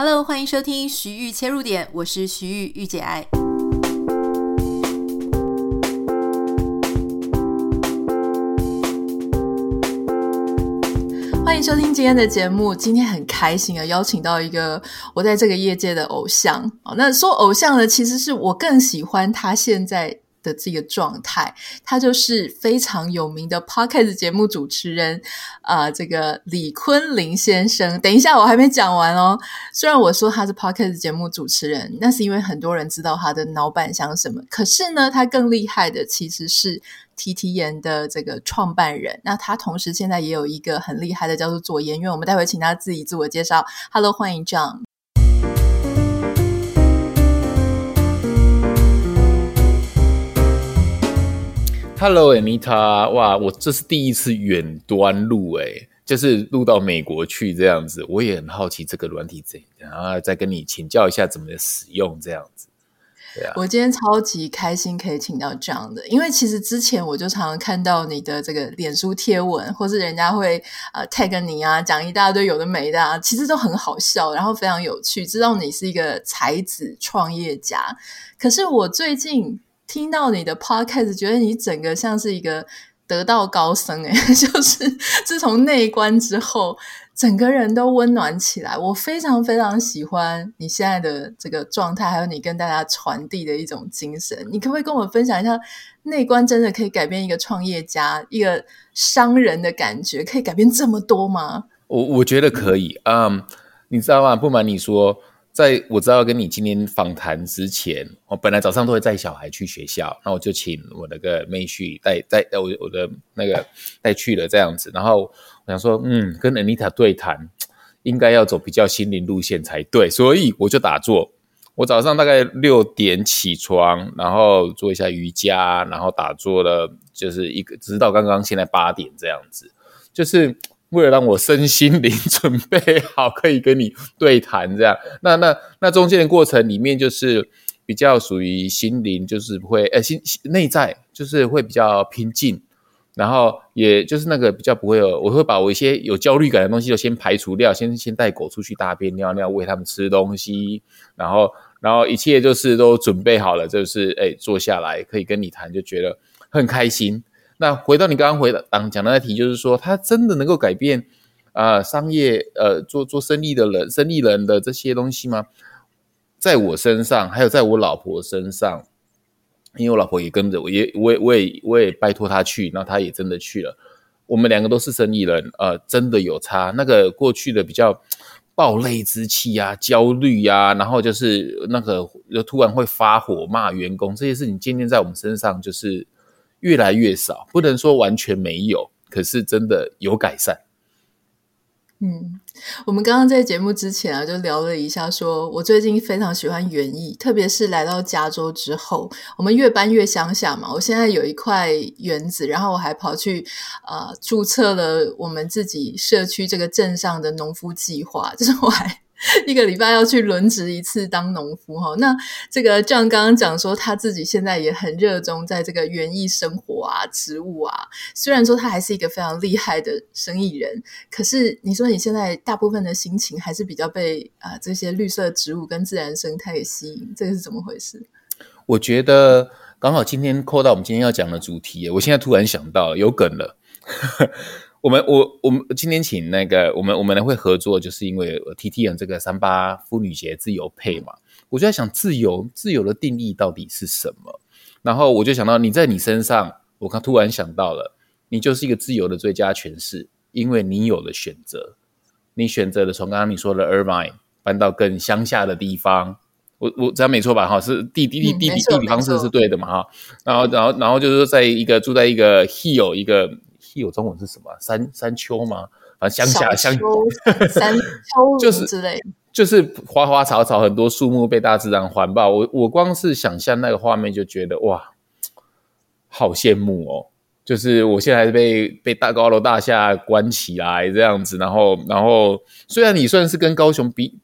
Hello，欢迎收听徐玉切入点，我是徐玉玉姐爱。欢迎收听今天的节目。今天很开心啊，邀请到一个我在这个业界的偶像。那说偶像呢，其实是我更喜欢他现在的这个状态，他就是非常有名的 Podcast 节目主持人，呃，这个李坤林先生。等一下，我还没讲完哦。虽然我说他是 Podcast 节目主持人，那是因为很多人知道他的脑板想什么。可是呢，他更厉害的其实是 T T 言的这个创办人。那他同时现在也有一个很厉害的叫做左研院。我们待会请他自己自我介绍。Hello，欢迎 John。Hello，Anita，哇，我这是第一次远端录，诶，就是录到美国去这样子，我也很好奇这个软体怎样，然后再跟你请教一下怎么使用这样子。啊，我今天超级开心可以请到这样的，因为其实之前我就常常看到你的这个脸书贴文，或是人家会呃 tag 你啊，讲一大堆有的没的啊，其实都很好笑，然后非常有趣，知道你是一个才子创业家。可是我最近。听到你的 podcast，觉得你整个像是一个得道高僧诶，就是自从内观之后，整个人都温暖起来。我非常非常喜欢你现在的这个状态，还有你跟大家传递的一种精神。你可不可以跟我分享一下，内观真的可以改变一个创业家、一个商人的感觉，可以改变这么多吗？我我觉得可以。嗯你知道吗？不瞒你说。在我知道跟你今天访谈之前，我本来早上都会带小孩去学校，那我就请我那个妹婿带带我我的那个带去了这样子。然后我想说，嗯，跟 Anita 对谈，应该要走比较心灵路线才对，所以我就打坐。我早上大概六点起床，然后做一下瑜伽，然后打坐了，就是一个直到刚刚现在八点这样子，就是。为了让我身心灵准备好，可以跟你对谈，这样，那那那中间的过程里面，就是比较属于心灵，就是会，呃，心内在就是会比较平静，然后也就是那个比较不会有，我会把我一些有焦虑感的东西就先排除掉，先先带狗出去大便尿尿，喂他们吃东西，然后然后一切就是都准备好了，就是哎坐下来可以跟你谈，就觉得很开心。那回到你刚刚回答讲的那题，就是说他真的能够改变啊、呃、商业呃做做生意的人生意人的这些东西吗？在我身上，还有在我老婆身上，因为我老婆也跟着我，也我也我也我也拜托她去，那她也真的去了。我们两个都是生意人，呃，真的有差。那个过去的比较暴戾之气啊、焦虑啊，然后就是那个就突然会发火骂员工这些事情，渐渐在我们身上就是。越来越少，不能说完全没有，可是真的有改善。嗯，我们刚刚在节目之前啊，就聊了一下说，我最近非常喜欢园艺，特别是来到加州之后，我们越搬越乡下嘛。我现在有一块园子，然后我还跑去呃注册了我们自己社区这个镇上的农夫计划，就是我还。一个礼拜要去轮值一次当农夫哈，那这个 John 刚刚讲说他自己现在也很热衷在这个园艺生活啊、植物啊。虽然说他还是一个非常厉害的生意人，可是你说你现在大部分的心情还是比较被啊、这些绿色植物跟自然生态给吸引，这个是怎么回事？我觉得刚好今天扣到我们今天要讲的主题，我现在突然想到有梗了。我们我我们今天请那个我们我们呢会合作，就是因为 TTN 这个三八妇女节自由配嘛，我就在想自由自由的定义到底是什么？然后我就想到你在你身上，我刚突然想到了，你就是一个自由的最佳诠释，因为你有了选择，你选择了从刚刚你说的 Irvine 搬到更乡下的地方，我我这样没错吧？哈，是地地地地理地理方式是对的嘛？哈，然后然后然后就是说在一个住在一个 hill 一个。有中文是什么？山山丘吗？啊，乡下乡山丘 就是之类，就是花花草草，很多树木被大自然环抱。我我光是想象那个画面，就觉得哇，好羡慕哦！就是我现在被被大高楼大厦关起来这样子，然后然后虽然你算是跟高雄比。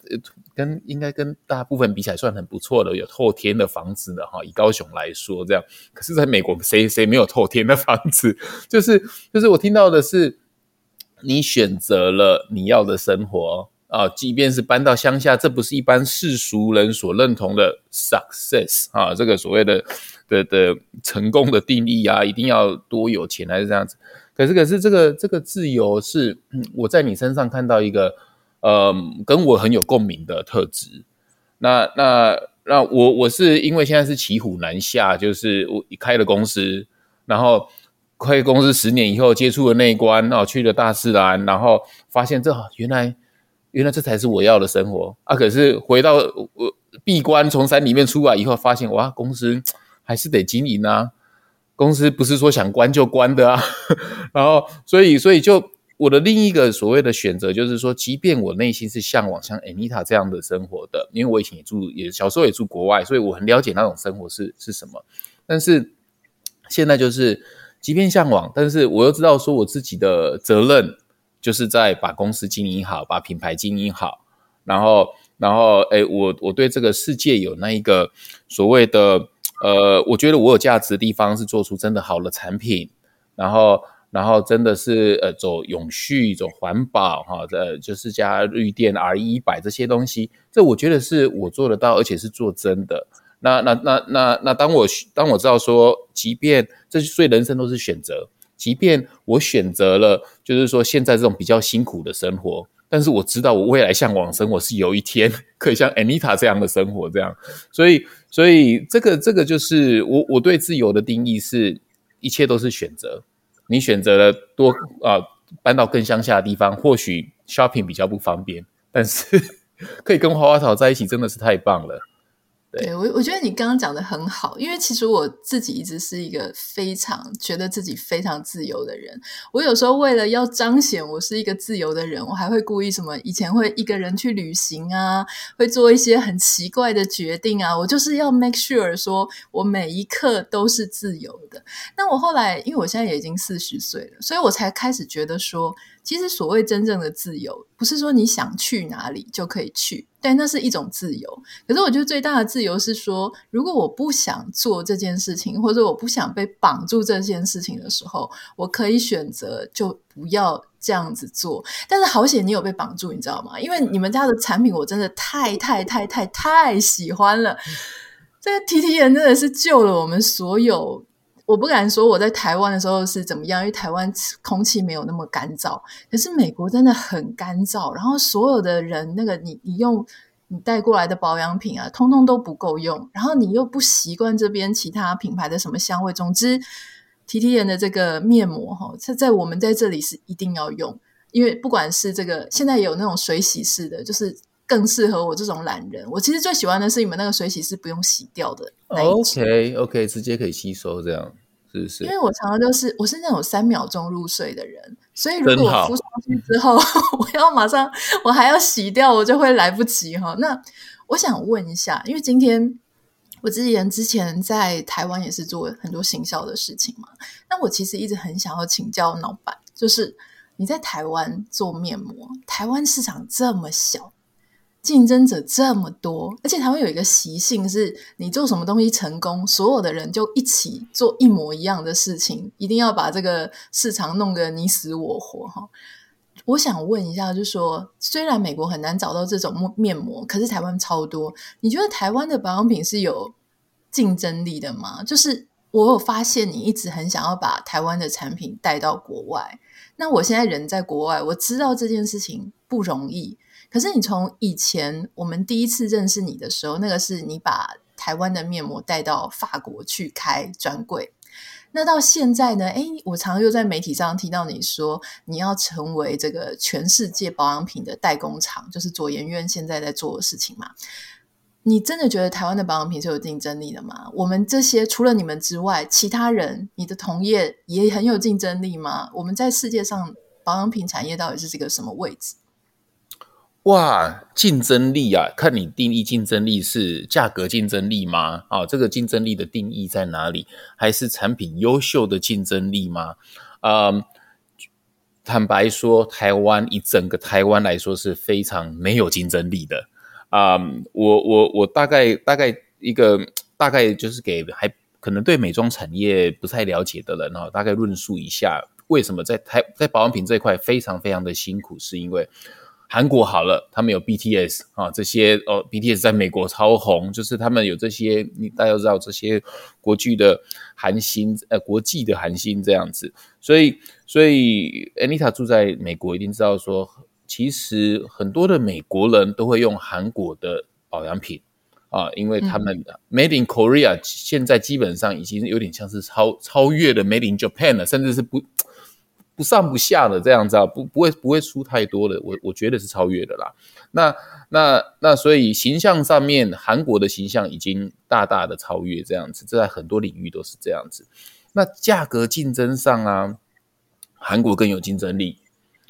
跟应该跟大部分比起来算很不错的，有透天的房子的哈。以高雄来说，这样，可是在美国，谁谁没有透天的房子？就是就是我听到的是，你选择了你要的生活，啊，即便是搬到乡下，这不是一般世俗人所认同的 success 啊，这个所谓的的的成功的定义啊，一定要多有钱还是这样子？可是可是这个这个自由是我在你身上看到一个呃跟我很有共鸣的特质。那那那我我是因为现在是骑虎难下，就是我开了公司，然后。开公司十年以后，接触了内观，然后去了大自然，然后发现这原来原来这才是我要的生活啊！可是回到我闭关从山里面出来以后，发现哇，公司还是得经营啊！公司不是说想关就关的啊！然后所以所以就我的另一个所谓的选择，就是说，即便我内心是向往像 Anita 这样的生活的，因为我以前也住也小时候也住国外，所以我很了解那种生活是是什么。但是现在就是。即便向往，但是我又知道说我自己的责任就是在把公司经营好，把品牌经营好，然后，然后，哎，我我对这个世界有那一个所谓的，呃，我觉得我有价值的地方是做出真的好的产品，然后，然后真的是呃走永续、走环保，哈，呃，就是加绿电、RE100 这些东西，这我觉得是我做得到，而且是做真的。那那那那那，当我当我知道说，即便这所以人生都是选择，即便我选择了，就是说现在这种比较辛苦的生活，但是我知道我未来向往生活是有一天可以像 Anita 这样的生活这样，所以所以这个这个就是我我对自由的定义是，一切都是选择，你选择了多啊、搬到更乡下的地方，或许 shopping 比较不方便，但是 可以跟花花草在一起，真的是太棒了。对，我我觉得你刚刚讲的很好，因为其实我自己一直是一个非常觉得自己非常自由的人。我有时候为了要彰显我是一个自由的人，我还会故意什么，以前会一个人去旅行啊，会做一些很奇怪的决定啊，我就是要 make sure 说我每一刻都是自由的。那我后来，因为我现在也已经四十岁了，所以我才开始觉得说。其实所谓真正的自由，不是说你想去哪里就可以去，但那是一种自由。可是我觉得最大的自由是说，如果我不想做这件事情，或者我不想被绑住这件事情的时候，我可以选择就不要这样子做。但是好险你有被绑住，你知道吗？因为你们家的产品我真的太太太太太喜欢了，这个 T T 人真的是救了我们所有。我不敢说我在台湾的时候是怎么样，因为台湾空气没有那么干燥。可是美国真的很干燥，然后所有的人那个你你用你带过来的保养品啊，通通都不够用。然后你又不习惯这边其他品牌的什么香味，总之，TTN 的这个面膜哈，在在我们在这里是一定要用，因为不管是这个现在有那种水洗式的，就是。更适合我这种懒人。我其实最喜欢的是你们那个水洗是不用洗掉的那一种。OK OK，直接可以吸收，这样是不是？因为我常常都是我是那种三秒钟入睡的人，所以如果我敷上去之后，我要马上我还要洗掉，我就会来不及哈。那我想问一下，因为今天我之前之前在台湾也是做很多行销的事情嘛，那我其实一直很想要请教老板，就是你在台湾做面膜，台湾市场这么小。竞争者这么多，而且台湾有一个习性是，你做什么东西成功，所有的人就一起做一模一样的事情，一定要把这个市场弄个你死我活哈。我想问一下，就是说，虽然美国很难找到这种面膜，可是台湾超多。你觉得台湾的保养品是有竞争力的吗？就是我有发现你一直很想要把台湾的产品带到国外，那我现在人在国外，我知道这件事情不容易。可是你从以前我们第一次认识你的时候，那个是你把台湾的面膜带到法国去开专柜。那到现在呢？诶，我常又在媒体上听到你说你要成为这个全世界保养品的代工厂，就是左研院现在在做的事情嘛。你真的觉得台湾的保养品是有竞争力的吗？我们这些除了你们之外，其他人你的同业也很有竞争力吗？我们在世界上保养品产业到底是这个什么位置？哇，竞争力啊！看你定义竞争力是价格竞争力吗？啊，这个竞争力的定义在哪里？还是产品优秀的竞争力吗？嗯，坦白说，台湾以整个台湾来说是非常没有竞争力的。嗯，我我我大概大概一个大概就是给还可能对美妆产业不太了解的人哦，大概论述一下为什么在台在保养品这一块非常非常的辛苦，是因为。韩国好了，他们有 BTS 啊，这些哦，BTS 在美国超红，就是他们有这些，你大家都知道这些国际的韩星，呃，国际的韩星这样子，所以，所以 Anita 住在美国，一定知道说，其实很多的美国人都会用韩国的保养品啊，因为他们 Made in Korea 现在基本上已经有点像是超超越了 Made in Japan 了，甚至是不。不上不下的这样子啊，不不会不会输太多的，我我觉得是超越的啦。那那那所以形象上面，韩国的形象已经大大的超越这样子，这在很多领域都是这样子。那价格竞争上啊，韩国更有竞争力。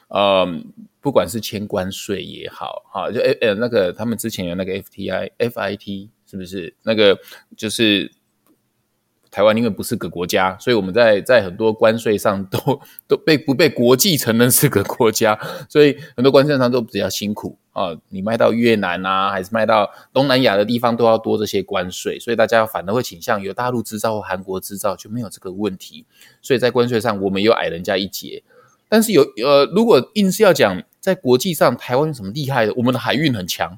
嗯，不管是签关税也好，哈，就诶呃那个他们之前有那个 FTI FIT 是不是那个就是。台湾因为不是个国家，所以我们在在很多关税上 都都被不被国际承认是个国家，所以很多关税上都比较辛苦啊。你卖到越南啊，还是卖到东南亚的地方，都要多这些关税，所以大家反而会倾向有大陆制造或韩国制造就没有这个问题。所以在关税上，我们又矮人家一截。但是有呃，如果硬是要讲在国际上台湾有什么厉害的，我们的海运很强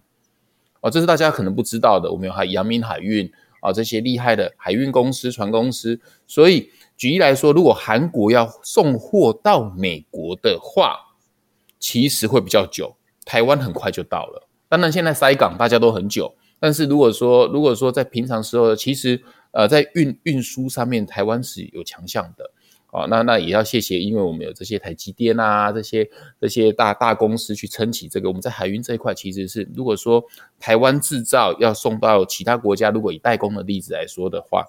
哦，这是大家可能不知道的。我们有海阳明海运。啊，这些厉害的海运公司、船公司，所以举例来说，如果韩国要送货到美国的话，其实会比较久。台湾很快就到了，当然现在塞港大家都很久，但是如果说如果说在平常时候，其实呃在运运输上面，台湾是有强项的。哦，那那也要谢谢，因为我们有这些台积电啊，这些这些大大公司去撑起这个。我们在海运这一块，其实是如果说台湾制造要送到其他国家，如果以代工的例子来说的话，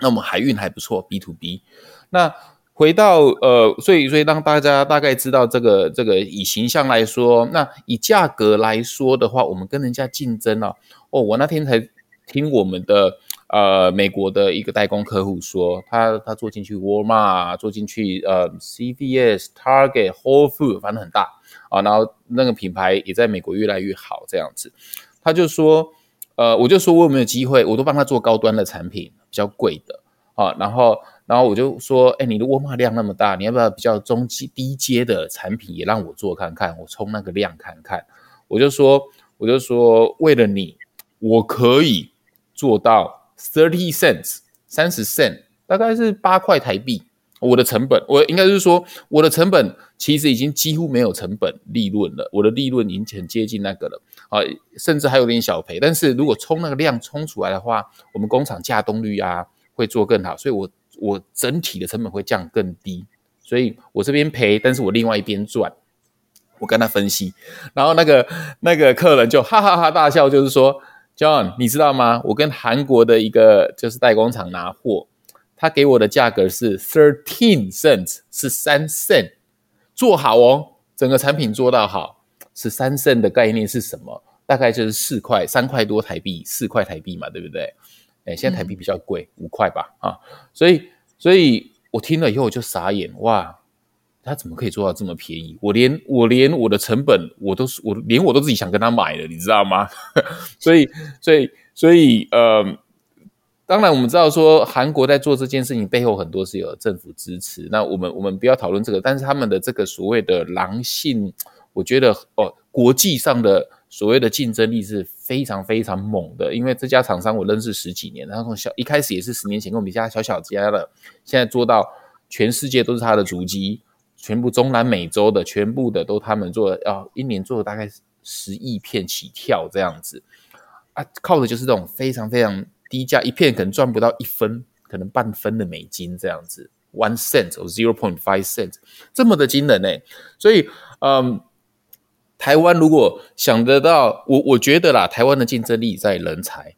那我们海运还不错，B to B。那回到呃，所以所以让大家大概知道这个这个以形象来说，那以价格来说的话，我们跟人家竞争了。哦，我那天才听我们的。呃，美国的一个代工客户说，他他做进去沃尔玛，做进去呃 CVS、Target、Whole Food，反正很大啊。然后那个品牌也在美国越来越好，这样子。他就说，呃，我就说我有没有机会，我都帮他做高端的产品，比较贵的啊。然后，然后我就说，哎，你的沃尔玛量那么大，你要不要比较中级低阶的产品也让我做看看，我冲那个量看看。我就说，我就说，为了你，我可以做到。Thirty cents，三十 cent，大概是八块台币。我的成本，我应该是说，我的成本其实已经几乎没有成本利润了。我的利润已经很接近那个了啊，甚至还有点小赔。但是如果冲那个量冲出来的话，我们工厂稼动率啊会做更好，所以我我整体的成本会降更低。所以我这边赔，但是我另外一边赚。我跟他分析，然后那个那个客人就哈哈哈大笑，就是说。John，你知道吗？我跟韩国的一个就是代工厂拿货，他给我的价格是 thirteen cents，是三 cent，做好哦，整个产品做到好，是三 cent 的概念是什么？大概就是四块，三块多台币，四块台币嘛，对不对？诶，现在台币比较贵，五块吧，啊，所以，所以我听了以后我就傻眼，哇！他怎么可以做到这么便宜？我连我连我的成本我都是我连我都自己想跟他买了，你知道吗？所以所以所以呃，当然我们知道说韩国在做这件事情背后很多是有政府支持。那我们我们不要讨论这个，但是他们的这个所谓的狼性，我觉得哦，国际上的所谓的竞争力是非常非常猛的。因为这家厂商我认识十几年，然后从小一开始也是十年前跟我们家小小家的，现在做到全世界都是他的足迹。全部中南美洲的，全部的都他们做的，要一年做了大概十亿片起跳这样子啊，靠的就是这种非常非常低价，一片可能赚不到一分，可能半分的美金这样子，one cent or zero point five cent，这么的惊人呢。所以，嗯，台湾如果想得到，我我觉得啦，台湾的竞争力在人才。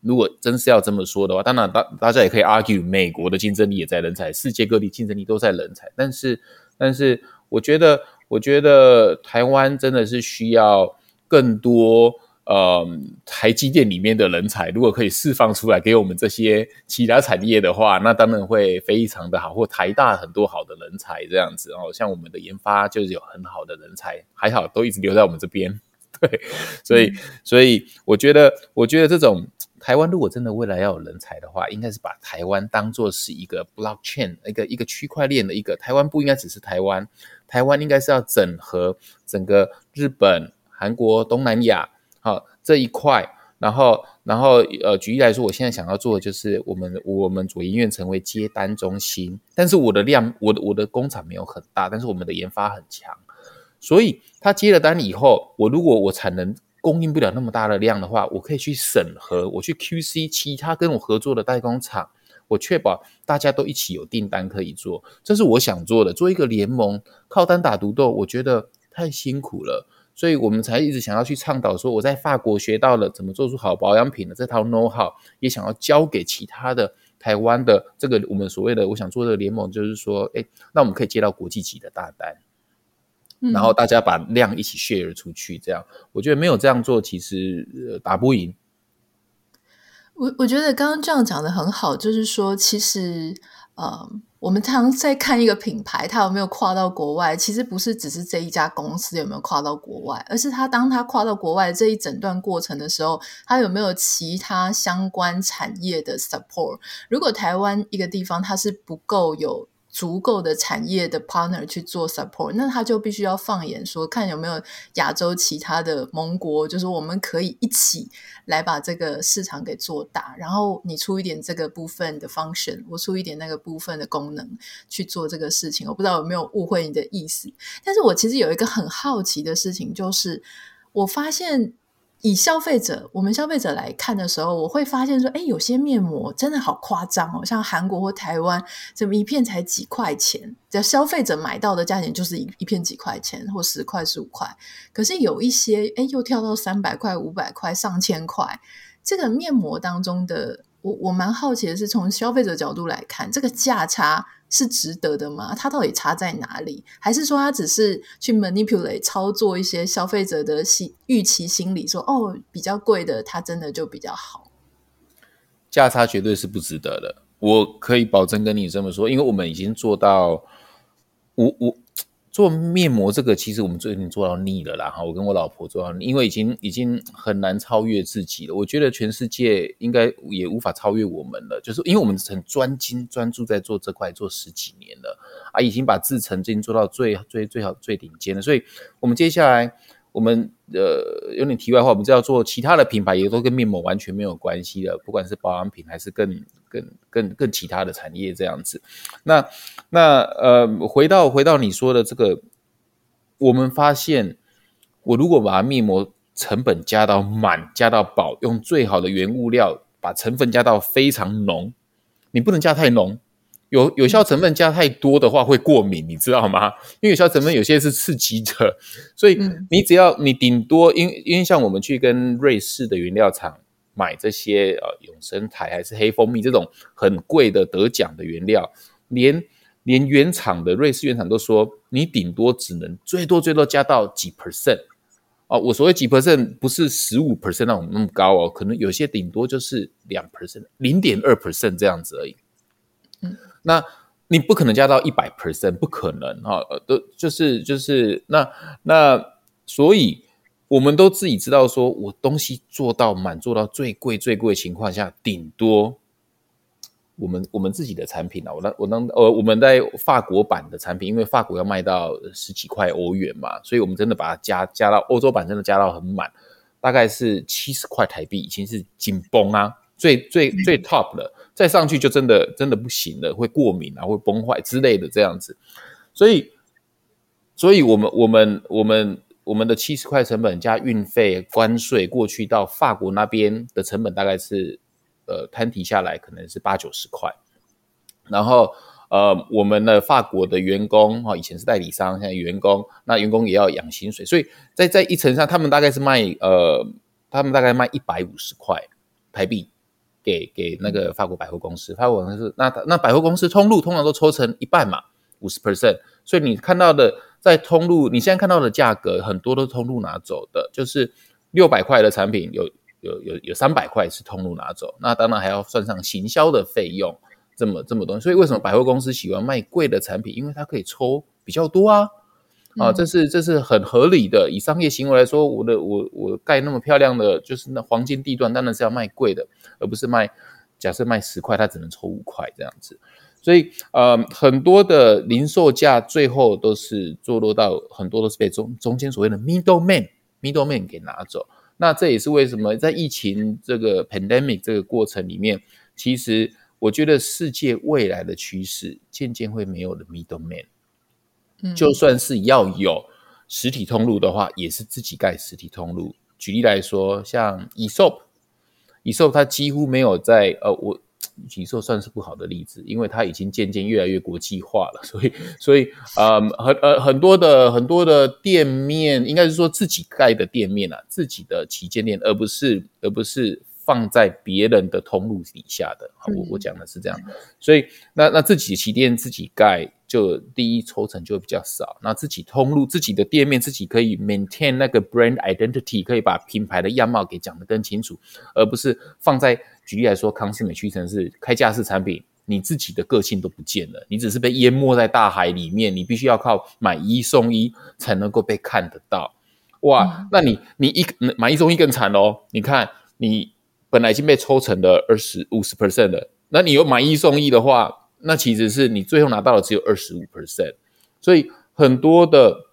如果真是要这么说的话，当然大大家也可以 argue，美国的竞争力也在人才，世界各地竞争力都在人才，但是。但是我觉得，我觉得台湾真的是需要更多呃台积电里面的人才，如果可以释放出来给我们这些其他产业的话，那当然会非常的好。或台大很多好的人才这样子哦，像我们的研发就是有很好的人才，还好都一直留在我们这边。对，所以所以我觉得，我觉得这种。台湾如果真的未来要有人才的话，应该是把台湾当作是一个 blockchain，一个一个区块链的一个台湾不应该只是台湾，台湾应该是要整合整个日本、韩国、东南亚，好这一块。然后，然后，呃，举例来说，我现在想要做的就是我们我们左营院成为接单中心，但是我的量，我的我的工厂没有很大，但是我们的研发很强，所以他接了单以后，我如果我产能供应不了那么大的量的话，我可以去审核，我去 QC 其他跟我合作的代工厂，我确保大家都一起有订单可以做，这是我想做的。做一个联盟，靠单打独斗，我觉得太辛苦了。所以我们才一直想要去倡导说，我在法国学到了怎么做出好保养品的这套 know how，也想要交给其他的台湾的这个我们所谓的我想做的联盟，就是说，哎，那我们可以接到国际级的大单，然后大家把量一起 share 出去，这样，我觉得没有这样做，其实呃打不赢。我我觉得刚刚这样讲的很好，就是说，其实呃。我们常在看一个品牌，它有没有跨到国外，其实不是只是这一家公司有没有跨到国外，而是它当它跨到国外这一整段过程的时候，它有没有其他相关产业的 support。如果台湾一个地方它是不够有。足够的产业的 partner 去做 support，那他就必须要放眼说，看有没有亚洲其他的盟国，就是我们可以一起来把这个市场给做大。然后你出一点这个部分的 function，我出一点那个部分的功能去做这个事情。我不知道有没有误会你的意思，但是我其实有一个很好奇的事情，就是我发现。以消费者，我们消费者来看的时候，我会发现说，哎，有些面膜真的好夸张哦，像韩国或台湾，怎么一片才几块钱？只要消费者买到的价钱就是一一片几块钱，或十块、十五块。可是有一些，哎，又跳到三百块、五百块、上千块。这个面膜当中的，我我蛮好奇的是，从消费者角度来看，这个价差。是值得的吗？它到底差在哪里？还是说它只是去 manipulate 操作一些消费者的心预期心理，说哦，比较贵的它真的就比较好？价差绝对是不值得的，我可以保证跟你这么说，因为我们已经做到，我我。做面膜这个，其实我们最近做到腻了啦哈！我跟我老婆做到腻，因为已经已经很难超越自己了。我觉得全世界应该也无法超越我们了，就是因为我们很专精专注在做这块做十几年了啊，已经把制成已经做到最最最好最顶尖了。所以，我们接下来我们呃有点题外话，我们就要做其他的品牌，也都跟面膜完全没有关系的，不管是保养品还是更。更更更其他的产业这样子，那那呃，回到回到你说的这个，我们发现，我如果把面膜成本加到满，加到饱，用最好的原物料，把成分加到非常浓，你不能加太浓，有有效成分加太多的话会过敏，你知道吗？因为有效成分有些是刺激的，所以你只要你顶多，因因为像我们去跟瑞士的原料厂。买这些呃永生台还是黑蜂蜜这种很贵的得奖的原料，连连原厂的瑞士原厂都说，你顶多只能最多最多加到几 percent 哦。我所谓几 percent 不是十五 percent 那种那么高哦，可能有些顶多就是两 percent、零点二 percent 这样子而已。嗯，那你不可能加到一百 percent，不可能哈，呃，都就是就是那那所以。我们都自己知道，说我东西做到满，做到最贵最贵的情况下，顶多我们我们自己的产品啊，我当我当呃我们在法国版的产品，因为法国要卖到十几块欧元嘛，所以我们真的把它加加到欧洲版，真的加到很满，大概是七十块台币，已经是紧绷啊，最最最 top 了，再上去就真的真的不行了，会过敏啊，会崩坏之类的这样子，所以，所以我们我们我们。我们我们的七十块成本加运费、关税过去到法国那边的成本大概是，呃，摊提下来可能是八九十块。然后，呃，我们的法国的员工哈，以前是代理商，现在员工，那员工也要养薪水，所以在在一层上，他们大概是卖，呃，他们大概卖一百五十块台币给给那个法国百货公司。法国公司那那百货公司通路通常都抽成一半嘛，五十 percent，所以你看到的。在通路，你现在看到的价格很多都是通路拿走的，就是六百块的产品有有有有三百块是通路拿走，那当然还要算上行销的费用，这么这么多。所以为什么百货公司喜欢卖贵的产品？因为它可以抽比较多啊，啊，这是这是很合理的。以商业行为来说，我的我我盖那么漂亮的就是那黄金地段，当然是要卖贵的，而不是卖假设卖十块，它只能抽五块这样子。所以呃，很多的零售价最后都是坐落到很多都是被中中间所谓的 middleman middleman 给拿走。那这也是为什么在疫情这个 pandemic 这个过程里面，其实我觉得世界未来的趋势渐渐会没有了 middleman。嗯，就算是要有实体通路的话，也是自己盖实体通路。举例来说，像 Aesop，Aesop 它几乎没有在呃我。其实算是不好的例子，因为它已经渐渐越来越国际化了，所以，所以，呃，很呃很多的很多的店面，应该是说自己盖的店面啊，自己的旗舰店，而不是而不是。放在别人的通路底下的，好，我我讲的是这样，嗯、所以那那自己旗舰自己盖，就第一抽成就会比较少。那自己通路自己的店面，自己可以 maintain 那个 brand identity，可以把品牌的样貌给讲得更清楚，而不是放在举例来说，康是美屈臣氏开架式产品，你自己的个性都不见了，你只是被淹没在大海里面，你必须要靠买一送一才能够被看得到。哇，嗯、那你你一买一送一更惨哦，你看你。本来已经被抽成了二十五十 percent 了，那你有买一送一的话，那其实是你最后拿到的只有二十五 percent，所以很多的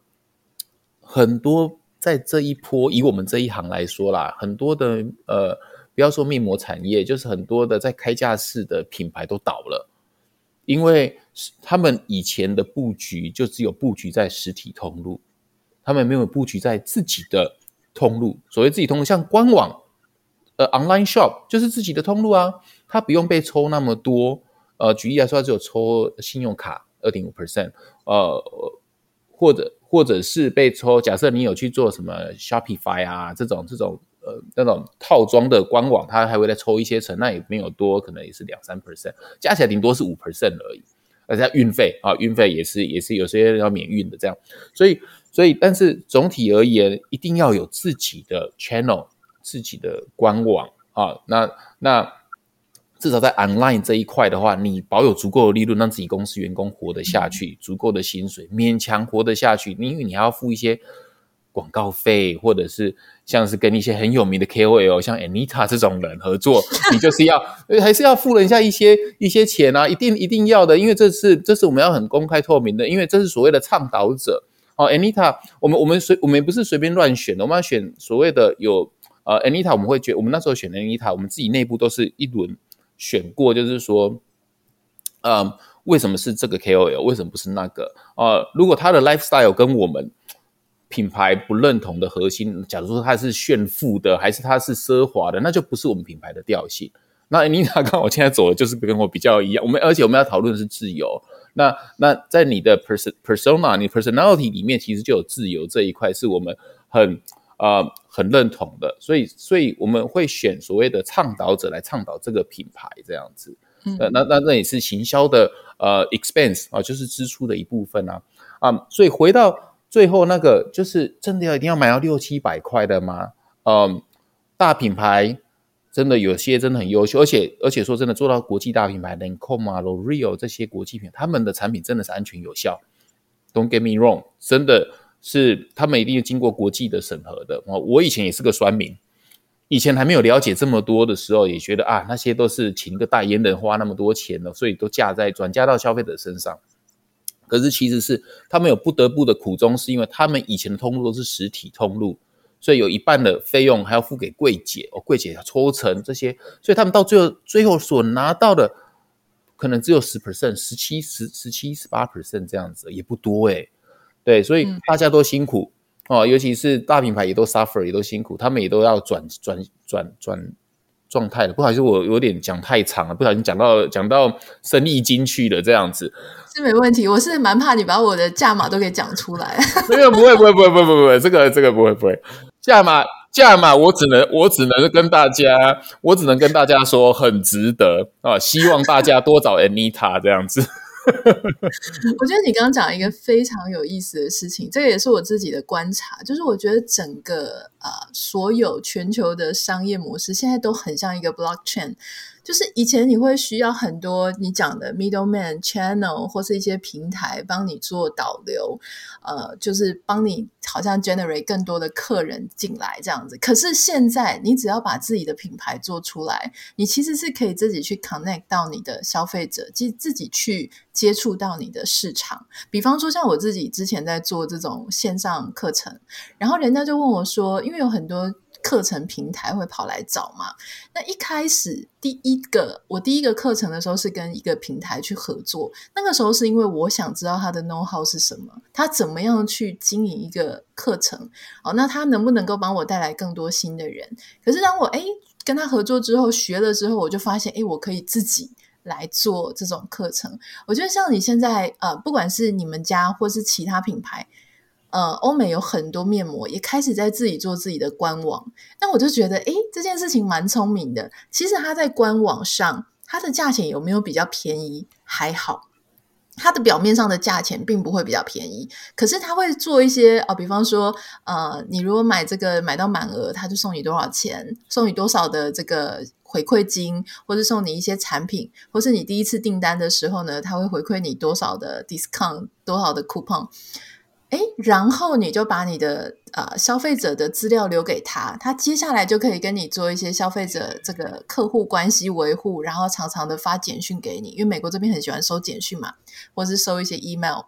很多在这一波以我们这一行来说啦，很多的呃，不要说面膜产业，就是很多的在开架式的品牌都倒了，因为他们以前的布局就只有布局在实体通路，他们没有布局在自己的通路，所谓自己通路像官网。呃，online shop 就是自己的通路啊，它不用被抽那么多。呃，举例来说，只有抽信用卡二点五 percent，呃，或者或者是被抽。假设你有去做什么 Shopify 啊这种这种呃那种套装的官网，它还会再抽一些成，那也没有多，可能也是两三 percent，加起来顶多是五 percent 而已。而且运费啊，运费也是也是有些要免运的这样。所以所以，但是总体而言，一定要有自己的 channel。自己的官网啊，那那至少在 online 这一块的话，你保有足够的利润，让自己公司员工活得下去，嗯、足够的薪水，勉强活得下去。你因为你还要付一些广告费，或者是像是跟一些很有名的 KOL，像 Anita 这种人合作，你就是要还是要付人家一些一些钱啊，一定一定要的，因为这是这是我们要很公开透明的，因为这是所谓的倡导者哦。Anita，我们我们随我们不是随便乱选的，我们要选所谓的有。呃，Anita，我们会觉得，我们那时候选的 Anita，我们自己内部都是一轮选过，就是说，呃，为什么是这个 KOL，为什么不是那个？呃，如果他的 lifestyle 跟我们品牌不认同的核心，假如说他是炫富的，还是他是奢华的，那就不是我们品牌的调性。那 Anita 刚好现在走的就是跟我比较一样，我们而且我们要讨论的是自由。那那在你的 person persona，你 personality 里面，其实就有自由这一块，是我们很。啊、呃，很认同的，所以，所以我们会选所谓的倡导者来倡导这个品牌，这样子。嗯，那那那也是行销的呃 expense 啊，就是支出的一部分啊。啊、呃，所以回到最后那个，就是真的要一定要买到六七百块的吗？嗯、呃，大品牌真的有些真的很优秀，而且而且说真的，做到国际大品牌，Lancome 啊、L'Oreal 这些国际品牌，他们的产品真的是安全有效。Don't get me wrong，真的。是他们一定要经过国际的审核的。我我以前也是个酸民，以前还没有了解这么多的时候，也觉得啊，那些都是请个代言人花那么多钱了，所以都嫁在转嫁到消费者身上。可是其实是他们有不得不的苦衷，是因为他们以前的通路都是实体通路，所以有一半的费用还要付给柜姐哦，柜姐要抽成这些，所以他们到最后最后所拿到的可能只有十 percent、十七、十十七、十八 percent 这样子，也不多诶。对，所以大家都辛苦、嗯、哦，尤其是大品牌也都 suffer，也都辛苦，他们也都要转转转转状态了。不好意思，我有点讲太长了，不小心讲到讲到生意经去了这样子。是没问题，我是蛮怕你把我的价码都给讲出来。没有，不会，不会，不会，不会，不会，这个这个不会不会。价码价码，我只能我只能跟大家，我只能跟大家说很值得啊，希望大家多找 Anita 这样子。我觉得你刚刚讲一个非常有意思的事情，这个也是我自己的观察，就是我觉得整个呃所有全球的商业模式现在都很像一个 blockchain，就是以前你会需要很多你讲的 middleman channel 或是一些平台帮你做导流，呃，就是帮你好像 generate 更多的客人进来这样子。可是现在你只要把自己的品牌做出来，你其实是可以自己去 connect 到你的消费者，即自己去接触到你的市场。比方说像我自己之前在做这种线上课程，然后人家就问我说，因为有很多。课程平台会跑来找嘛？那一开始第一个我第一个课程的时候是跟一个平台去合作，那个时候是因为我想知道他的 know how 是什么，他怎么样去经营一个课程，哦，那他能不能够帮我带来更多新的人？可是当我诶跟他合作之后，学了之后，我就发现诶我可以自己来做这种课程。我觉得像你现在呃，不管是你们家或是其他品牌。呃，欧美有很多面膜也开始在自己做自己的官网，那我就觉得，诶，这件事情蛮聪明的。其实它在官网上，它的价钱有没有比较便宜？还好，它的表面上的价钱并不会比较便宜。可是它会做一些，哦，比方说，呃，你如果买这个买到满额，它就送你多少钱，送你多少的这个回馈金，或是送你一些产品，或是你第一次订单的时候呢，它会回馈你多少的 discount，多少的 coupon。诶，然后你就把你的呃消费者的资料留给他，他接下来就可以跟你做一些消费者这个客户关系维护，然后常常的发简讯给你，因为美国这边很喜欢收简讯嘛，或是收一些 email。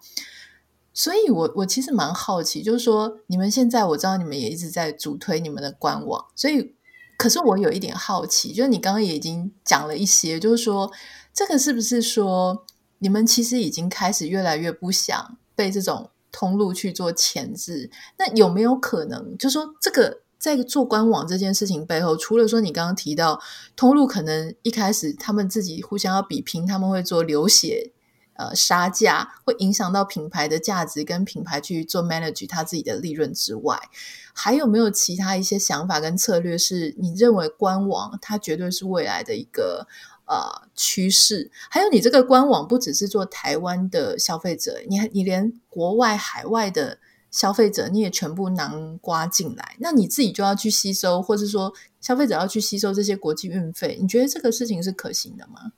所以我我其实蛮好奇，就是说你们现在我知道你们也一直在主推你们的官网，所以可是我有一点好奇，就是你刚刚也已经讲了一些，就是说这个是不是说你们其实已经开始越来越不想被这种。通路去做前置，那有没有可能，就说这个在做官网这件事情背后，除了说你刚刚提到通路可能一开始他们自己互相要比拼，他们会做流血呃杀价，会影响到品牌的价值跟品牌去做 manage 他自己的利润之外，还有没有其他一些想法跟策略，是你认为官网它绝对是未来的一个？呃，趋势还有你这个官网不只是做台湾的消费者，你你连国外海外的消费者你也全部囊括进来，那你自己就要去吸收，或是说消费者要去吸收这些国际运费，你觉得这个事情是可行的吗？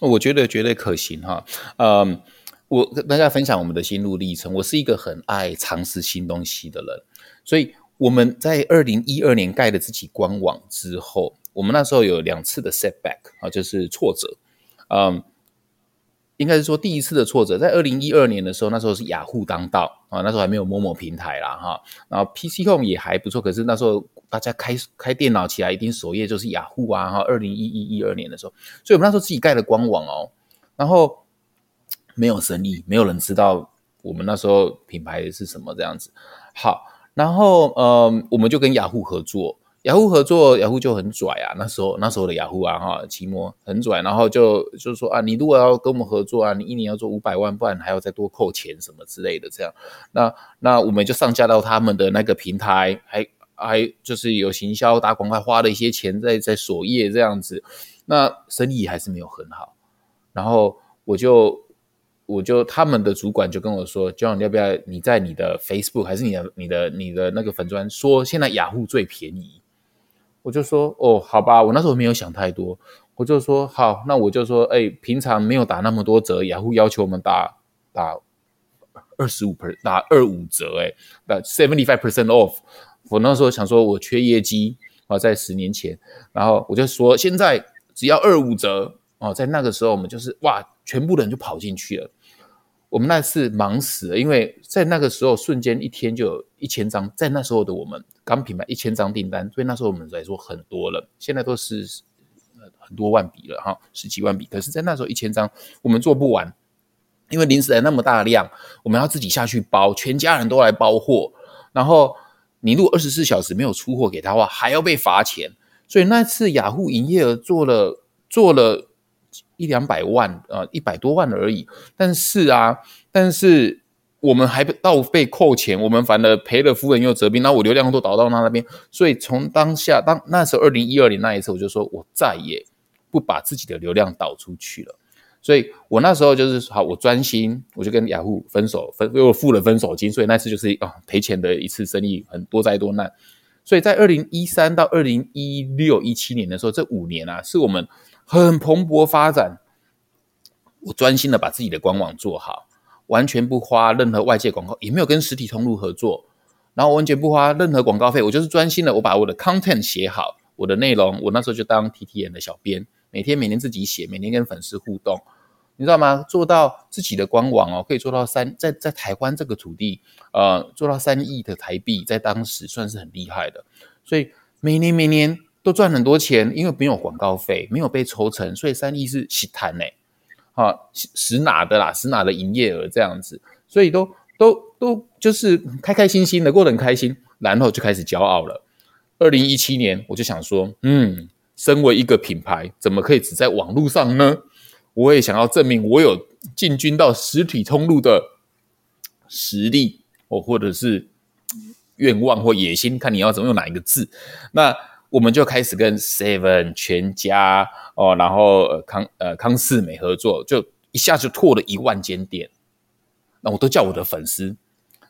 我觉得绝对可行哈。嗯，我跟大家分享我们的心路历程。我是一个很爱尝试新东西的人，所以我们在二零一二年盖了自己官网之后。我们那时候有两次的 setback 啊，就是挫折，嗯，应该是说第一次的挫折，在二零一二年的时候，那时候是雅虎当道啊，那时候还没有某某平台啦哈，然后 PC Home 也还不错，可是那时候大家开开电脑起来，一定首页就是雅虎啊哈，二零一一一二年的时候，所以我们那时候自己盖了官网哦，然后没有生意，没有人知道我们那时候品牌是什么这样子，好，然后嗯，我们就跟雅虎合作。雅虎合作，雅虎就很拽啊！那时候那时候的雅虎啊，哈，奇摩很拽，然后就就是说啊，你如果要跟我们合作啊，你一年要做五百万，不然还要再多扣钱什么之类的，这样。那那我们就上架到他们的那个平台，还还就是有行销打广告，花了一些钱在在首页这样子，那生意还是没有很好。然后我就我就他们的主管就跟我说，John，要不要你在你的 Facebook 还是你的你的你的那个粉专说，现在雅虎最便宜。我就说哦，好吧，我那时候没有想太多，我就说好，那我就说，哎，平常没有打那么多折，雅虎要求我们打打二十五 per，打二五折，哎，那 seventy five percent off。我那时候想说，我缺业绩啊，在十年前，然后我就说，现在只要二五折哦，在那个时候我们就是哇，全部人就跑进去了。我们那次忙死了，因为在那个时候瞬间一天就有一千张，在那时候的我们刚品牌一千张订单，所以那时候我们来说很多了。现在都是很多万笔了哈，十几万笔。可是，在那时候一千张我们做不完，因为临时来那么大量，我们要自己下去包，全家人都来包货。然后你如果二十四小时没有出货给他的话，还要被罚钱。所以那次雅虎营业额做了做了。一两百万，呃，一百多万而已。但是啊，但是我们还倒被扣钱，我们反而赔了夫人又折兵。那我流量都导到他那边，所以从当下当那时候二零一二年那一次，我就说我再也不把自己的流量导出去了。所以我那时候就是好，我专心，我就跟雅虎分手，分又付了分手金。所以那次就是啊赔钱的一次生意，很多灾多难。所以在二零一三到二零一六一七年的时候，这五年啊，是我们很蓬勃发展。我专心的把自己的官网做好，完全不花任何外界广告，也没有跟实体通路合作，然后完全不花任何广告费。我就是专心的，我把我的 content 写好，我的内容，我那时候就当 TTN 的小编，每天每天自己写，每天跟粉丝互动。你知道吗？做到自己的官网哦，可以做到三，在在台湾这个土地，呃，做到三亿的台币，在当时算是很厉害的。所以每年每年都赚很多钱，因为没有广告费，没有被抽成，所以三亿是实赚呢，啊，实拿的啦，实拿的营业额这样子，所以都都都就是开开心心的过得很开心，然后就开始骄傲了。二零一七年，我就想说，嗯，身为一个品牌，怎么可以只在网络上呢？我也想要证明我有进军到实体通路的实力，哦，或者是愿望或野心，看你要怎么用哪一个字。那我们就开始跟 Seven 全家哦，然后康呃康是美合作，就一下就拓了一万间店。那我都叫我的粉丝。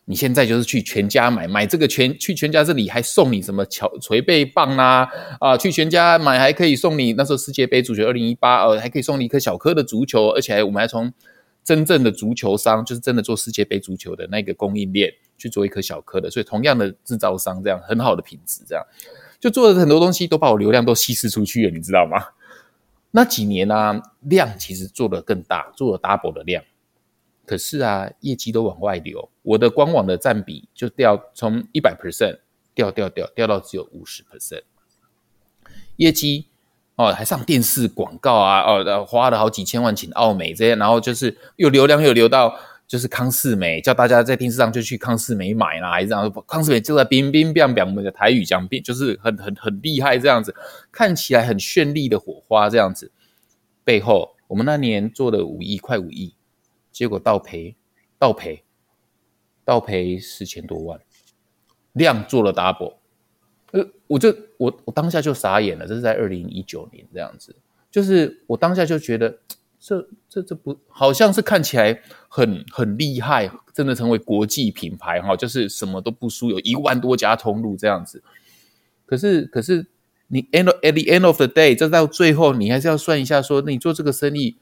你现在就是去全家买买这个全去全家这里还送你什么乔捶背棒啊啊！去全家买还可以送你那时候世界杯足球二零一八呃还可以送你一颗小颗的足球，而且我们还从真正的足球商就是真的做世界杯足球的那个供应链去做一颗小颗的，所以同样的制造商这样很好的品质，这样就做了很多东西都把我流量都稀释出去了，你知道吗？那几年呢、量其实做的更大，做了 double 的量。可是啊，业绩都往外流，我的官网的占比就掉，从一百 percent 掉掉掉掉到只有五十 percent。业绩哦，还上电视广告啊，哦，花了好几千万请奥美这些，然后就是又流量又流到就是康世美，叫大家在电视上就去康世美买啦，还是这样，康世美就在冰冰冰冰，我们的台语讲冰，就是很很很厉害这样子，看起来很绚丽的火花这样子，背后我们那年做了五亿，快五亿。结果倒赔，倒赔，倒赔四千多万，量做了 double，呃，我就我我当下就傻眼了，这是在二零一九年这样子，就是我当下就觉得这这这不好像是看起来很很厉害，真的成为国际品牌哈，就是什么都不输，有一万多家通路这样子，可是可是你 end at the end of the day，这到最后你还是要算一下说，你做这个生意。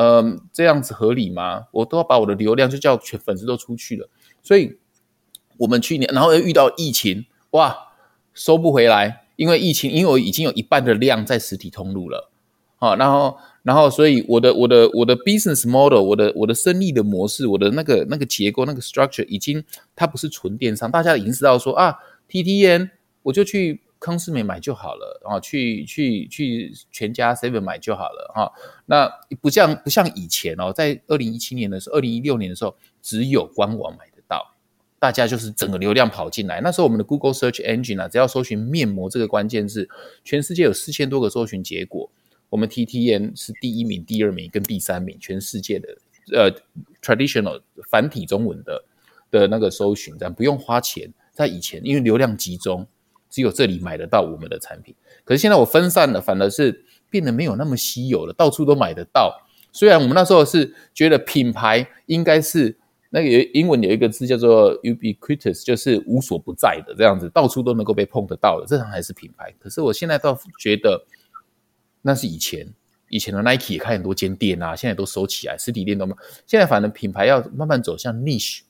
嗯，这样子合理吗？我都要把我的流量就叫全粉丝都出去了，所以我们去年然后又遇到疫情，哇，收不回来，因为疫情，因为我已经有一半的量在实体通路了，好，然后然后所以我的我的我的 business model，我的我的生意的模式，我的那个那个结构那个 structure 已经它不是纯电商，大家已经知道说啊，TTN 我就去。康斯美买就好了，然后去去去全家 seven 买就好了哈。那不像不像以前哦，在二零一七年的时候，二零一六年的时候，只有官网买得到，大家就是整个流量跑进来。那时候我们的 Google Search Engine 啊，只要搜寻面膜这个关键字，全世界有四千多个搜寻结果，我们 TTN 是第一名、第二名跟第三名，全世界的呃 traditional 繁体中文的的那个搜寻，这样不用花钱。在以前，因为流量集中。只有这里买得到我们的产品，可是现在我分散了，反而是变得没有那么稀有了，到处都买得到。虽然我们那时候是觉得品牌应该是那个英文有一个字叫做 ubiquitous，就是无所不在的这样子，到处都能够被碰得到的，这样还是品牌。可是我现在倒觉得那是以前，以前的 Nike 也开很多间店啊，现在都收起来，实体店都没。现在反正品牌要慢慢走向 niche。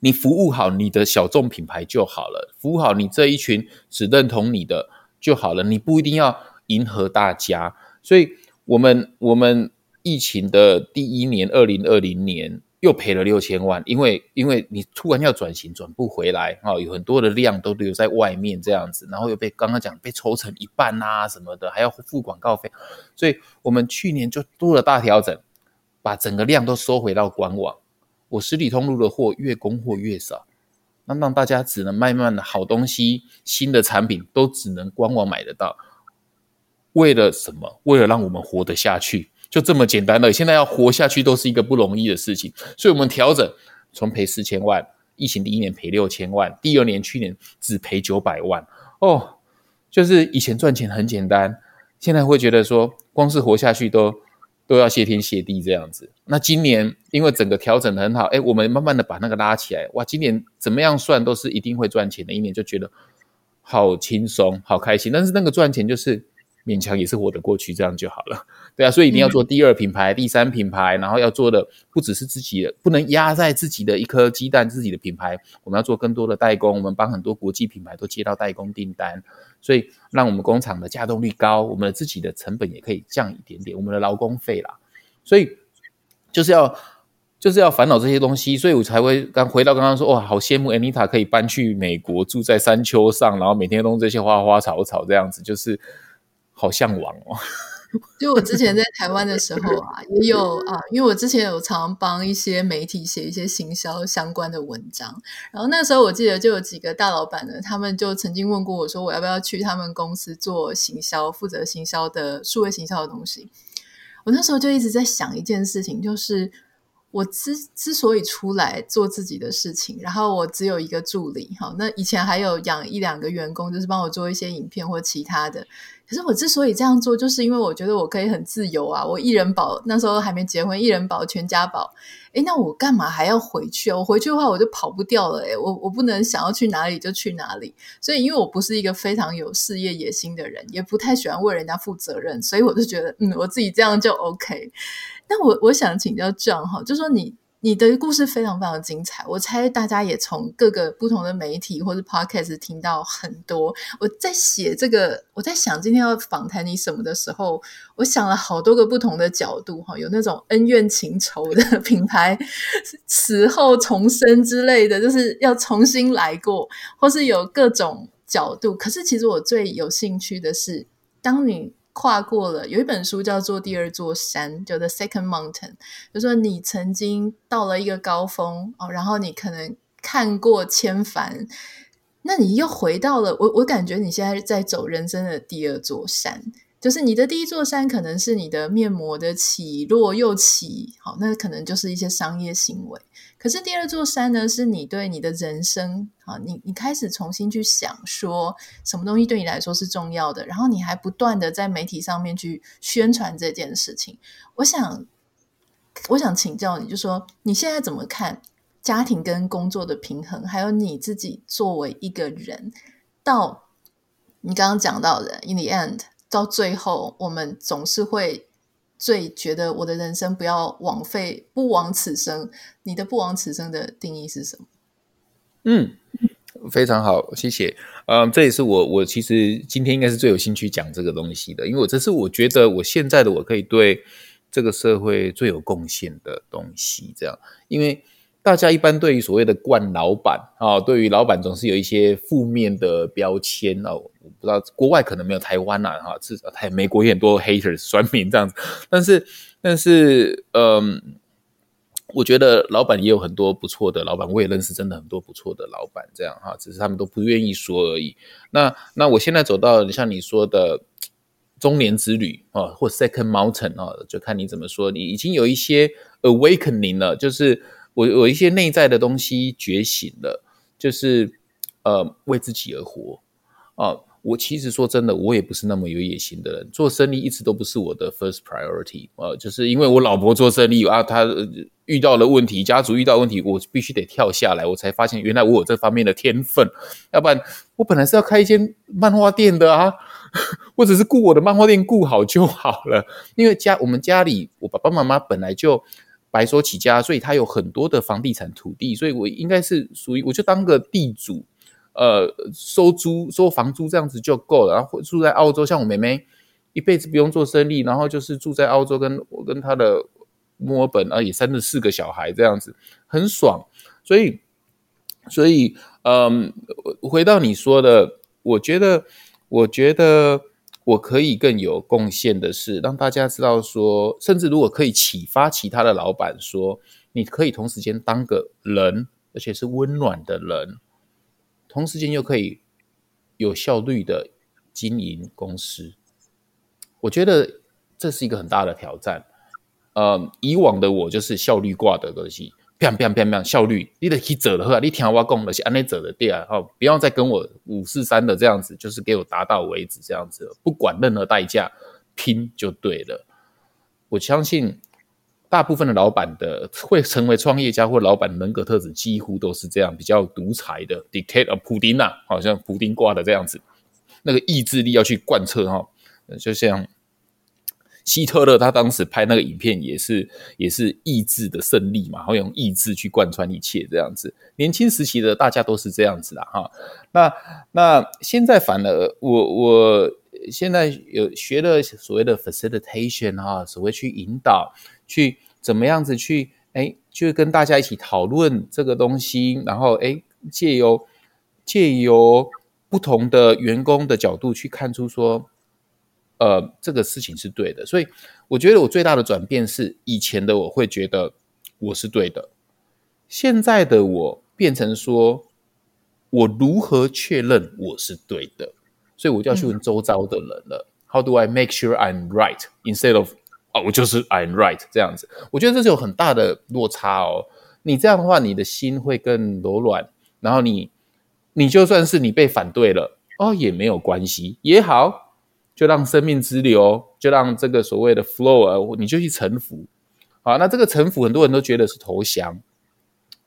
你服务好你的小众品牌就好了，服务好你这一群只认同你的就好了，你不一定要迎合大家。所以，我们我们疫情的第一年，二零二零年又赔了六千万，因为因为你突然要转型，转不回来啊，有很多的量都留在外面这样子，然后又被刚刚讲被抽成一半啊什么的，还要付广告费，所以我们去年就做了大调整，把整个量都收回到官网。我实体通路的货越供货越少，那让大家只能慢慢的好东西、新的产品都只能官网买得到。为了什么？为了让我们活得下去，就这么简单了。现在要活下去都是一个不容易的事情，所以我们调整，从赔四千万，疫情第一年赔六千万，第二年去年只赔九百万。哦，就是以前赚钱很简单，现在会觉得说，光是活下去都。都要谢天谢地这样子。那今年因为整个调整得很好，哎，我们慢慢的把那个拉起来。哇，今年怎么样算都是一定会赚钱的一年，就觉得好轻松，好开心。但是那个赚钱就是勉强也是活得过去，这样就好了。对啊，所以一定要做第二品牌、嗯、第三品牌，然后要做的不只是自己的，不能压在自己的一颗鸡蛋，自己的品牌。我们要做更多的代工，我们帮很多国际品牌都接到代工订单，所以让我们工厂的稼动率高，我们的自己的成本也可以降一点点，我们的劳工费啦。所以就是要。就是要烦恼这些东西，所以我才会刚回到刚刚说，哇，好羡慕 Anita 可以搬去美国，住在山丘上，然后每天弄这些花花草草这样子，就是好向往哦。就我之前在台湾的时候啊，也有啊，因为我之前有常帮一些媒体写一些行销相关的文章，然后那时候我记得就有几个大老板呢，他们就曾经问过我说，我要不要去他们公司做行销，负责行销的数位行销的东西。我那时候就一直在想一件事情，就是。我之之所以出来做自己的事情，然后我只有一个助理，哈，那以前还有养一两个员工，就是帮我做一些影片或其他的。可是我之所以这样做，就是因为我觉得我可以很自由啊，我一人保，那时候还没结婚，一人保全家保。诶，那我干嘛还要回去啊？我回去的话，我就跑不掉了。诶，我我不能想要去哪里就去哪里。所以，因为我不是一个非常有事业野心的人，也不太喜欢为人家负责任，所以我就觉得，嗯，我自己这样就 OK。那我我想请教 John 哈，就说你你的故事非常非常精彩，我猜大家也从各个不同的媒体或者 Podcast 听到很多。我在写这个，我在想今天要访谈你什么的时候，我想了好多个不同的角度哈，有那种恩怨情仇的 品牌死后重生之类的，就是要重新来过，或是有各种角度。可是其实我最有兴趣的是，当你。跨过了，有一本书叫做《第二座山》，叫《The Second Mountain》，就说你曾经到了一个高峰哦，然后你可能看过千帆，那你又回到了我，我感觉你现在在走人生的第二座山。就是你的第一座山，可能是你的面膜的起落又起，好，那可能就是一些商业行为。可是第二座山呢，是你对你的人生，啊，你你开始重新去想，说什么东西对你来说是重要的，然后你还不断的在媒体上面去宣传这件事情。我想，我想请教你，就说你现在怎么看家庭跟工作的平衡，还有你自己作为一个人，到你刚刚讲到的，in the end。到最后，我们总是会最觉得我的人生不要枉费，不枉此生。你的不枉此生的定义是什么？嗯，非常好，谢谢。嗯，这也是我我其实今天应该是最有兴趣讲这个东西的，因为我这是我觉得我现在的我可以对这个社会最有贡献的东西。这样，因为。大家一般对于所谓的惯老板啊，对于老板总是有一些负面的标签哦。我不知道国外可能没有台湾呐哈，至少台美国有很多 haters 酸民这样子。但是，但是，嗯，我觉得老板也有很多不错的老板，我也认识真的很多不错的老板这样哈，只是他们都不愿意说而已。那那我现在走到像你说的中年之旅啊，或 second mountain 啊，就看你怎么说。你已经有一些 awakening 了，就是。我有一些内在的东西觉醒了，就是呃为自己而活啊、我其实说真的，我也不是那么有野心的人，做生意一直都不是我的 first priority、呃。就是因为我老婆做生意啊，她遇到了问题，家族遇到问题，我必须得跳下来，我才发现原来我有这方面的天分。要不然我本来是要开一间漫画店的啊，我只是顾我的漫画店顾好就好了。因为家我们家里我爸爸妈妈本来就。白手起家，所以他有很多的房地产土地，所以我应该是属于，我就当个地主，呃，收租收房租这样子就够了。然后住在澳洲，像我妹妹一辈子不用做生意，然后就是住在澳洲，跟我跟她的墨尔本啊，也生了四个小孩，这样子很爽。所以，所以，嗯，回到你说的，我觉得，我觉得。我可以更有贡献的是，让大家知道说，甚至如果可以启发其他的老板说，你可以同时间当个人，而且是温暖的人，同时间又可以有效率的经营公司。我觉得这是一个很大的挑战。呃，以往的我就是效率挂的东西。砰砰砰砰！效率，你得去走的话，你听我讲的是按你走的对啊，不要再跟我五四三的这样子，就是给我达到为止这样子，不管任何代价，拼就对了。我相信，大部分的老板的会成为创业家或老板人格特质，几乎都是这样，比较独裁的，dictate 普丁啊，好像普丁挂的这样子，那个意志力要去贯彻哈，就像希特勒他当时拍那个影片也是也是意志的胜利嘛，会用意志去贯穿一切这样子。年轻时期的大家都是这样子的哈，那那现在反而我我现在有学了所谓的 facilitation 哈，所谓去引导。去怎么样子去哎，就跟大家一起讨论这个东西，然后哎，借由借由不同的员工的角度去看出说，呃，这个事情是对的。所以我觉得我最大的转变是，以前的我会觉得我是对的，现在的我变成说，我如何确认我是对的？所以我就要去问周遭的人了。How do I make sure I'm right instead of 我就是 I'm right 这样子，我觉得这是有很大的落差哦。你这样的话，你的心会更柔软，然后你你就算是你被反对了哦，也没有关系，也好，就让生命之流，就让这个所谓的 flow，你就去臣服。好，那这个臣服，很多人都觉得是投降。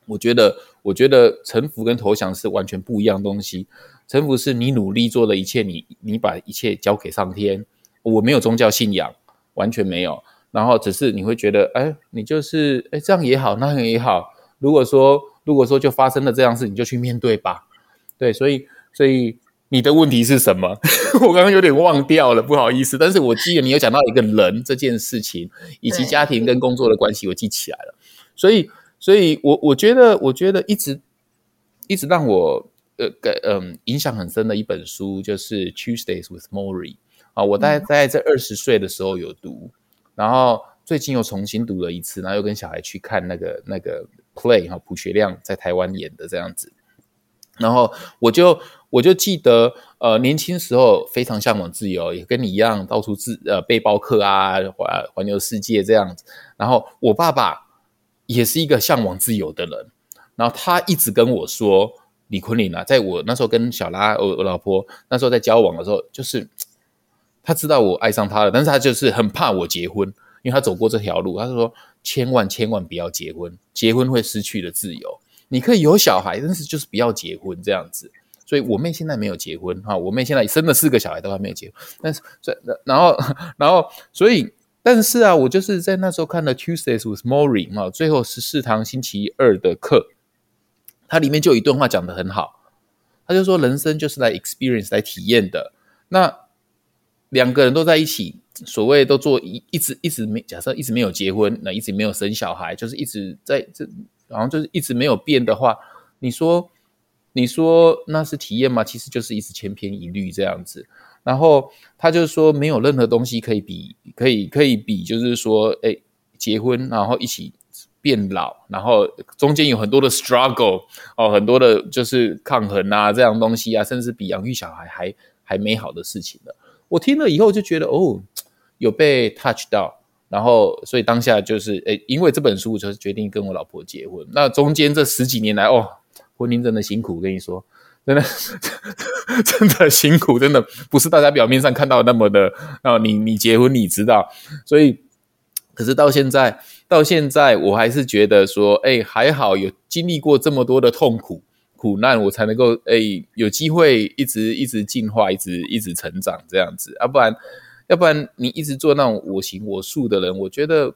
我觉得，我觉得臣服跟投降是完全不一样的东西。臣服是你努力做的一切，你你把一切交给上天。我没有宗教信仰。完全没有，然后只是你会觉得，哎，你就是，哎，这样也好，那样也好。如果说，如果说就发生了这样事，你就去面对吧。对，所以，所以你的问题是什么？我刚刚有点忘掉了，不好意思。但是我记得你有讲到一个人这件事情，以及家庭跟工作的关系，我记起来了。所以，所以我我觉得，我觉得一直一直让我呃，嗯，影响很深的一本书，就是《Tuesdays with Morrie》。啊，我大概在这二十岁的时候有读，然后最近又重新读了一次，然后又跟小孩去看那个那个 play 哈，朴学亮在台湾演的这样子，然后我就我就记得，呃，年轻时候非常向往自由，也跟你一样到处自呃背包客啊，环环游世界这样子。然后我爸爸也是一个向往自由的人，然后他一直跟我说，李坤林啊，在我那时候跟小拉我我老婆那时候在交往的时候，就是。他知道我爱上他了，但是他就是很怕我结婚，因为他走过这条路。他就说：“千万千万不要结婚，结婚会失去了自由。你可以有小孩，但是就是不要结婚这样子。”所以，我妹现在没有结婚哈，我妹现在生了四个小孩都还没有结婚。但是，然后，然后，所以，但是啊，我就是在那时候看了《Tuesdays with Morrie》嘛，最后十四堂星期二的课，它里面就有一段话讲得很好，他就说：“人生就是来 experience 来体验的。”那两个人都在一起，所谓都做一一直一直没假设一直没有结婚，那一直没有生小孩，就是一直在这，然后就是一直没有变的话，你说你说那是体验吗？其实就是一直千篇一律这样子。然后他就说没有任何东西可以比，可以可以比，就是说哎结婚然后一起变老，然后中间有很多的 struggle 哦，很多的就是抗衡啊这样东西啊，甚至比养育小孩还还美好的事情的。我听了以后就觉得哦，有被 touch 到，然后所以当下就是诶，因为这本书就决定跟我老婆结婚。那中间这十几年来哦，婚姻真的辛苦，跟你说，真的 真的辛苦，真的不是大家表面上看到那么的啊。你你结婚你知道，所以可是到现在到现在我还是觉得说，诶，还好有经历过这么多的痛苦。苦难，我才能够诶、欸、有机会一直一直进化，一直一直成长这样子，要、不然要不然你一直做那种我行我素的人，我觉得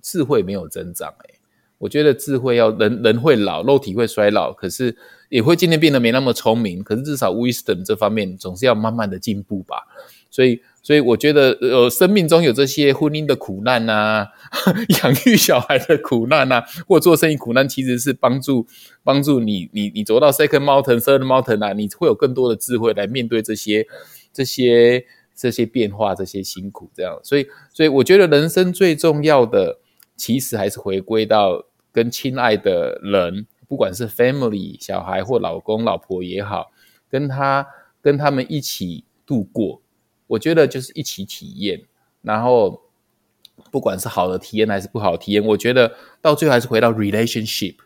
智慧没有增长诶、我觉得智慧要人人会老，肉体会衰老，可是也会渐渐变得没那么聪明，可是至少 wisdom 这方面总是要慢慢的进步吧，所以。所以我觉得，呃，生命中有这些婚姻的苦难呐，养育小孩的苦难呐，或做生意苦难，其实是帮助帮助你，你你走到 second mountain、third mountain 啊，你会有更多的智慧来面对这些这些这些变化、这些辛苦，这样。所以，所以我觉得人生最重要的，其实还是回归到跟亲爱的人，不管是 family 小孩或老公老婆也好，跟他跟他们一起度过。我觉得就是一起体验，然后不管是好的体验还是不好的体验，我觉得到最后还是回到 relationship。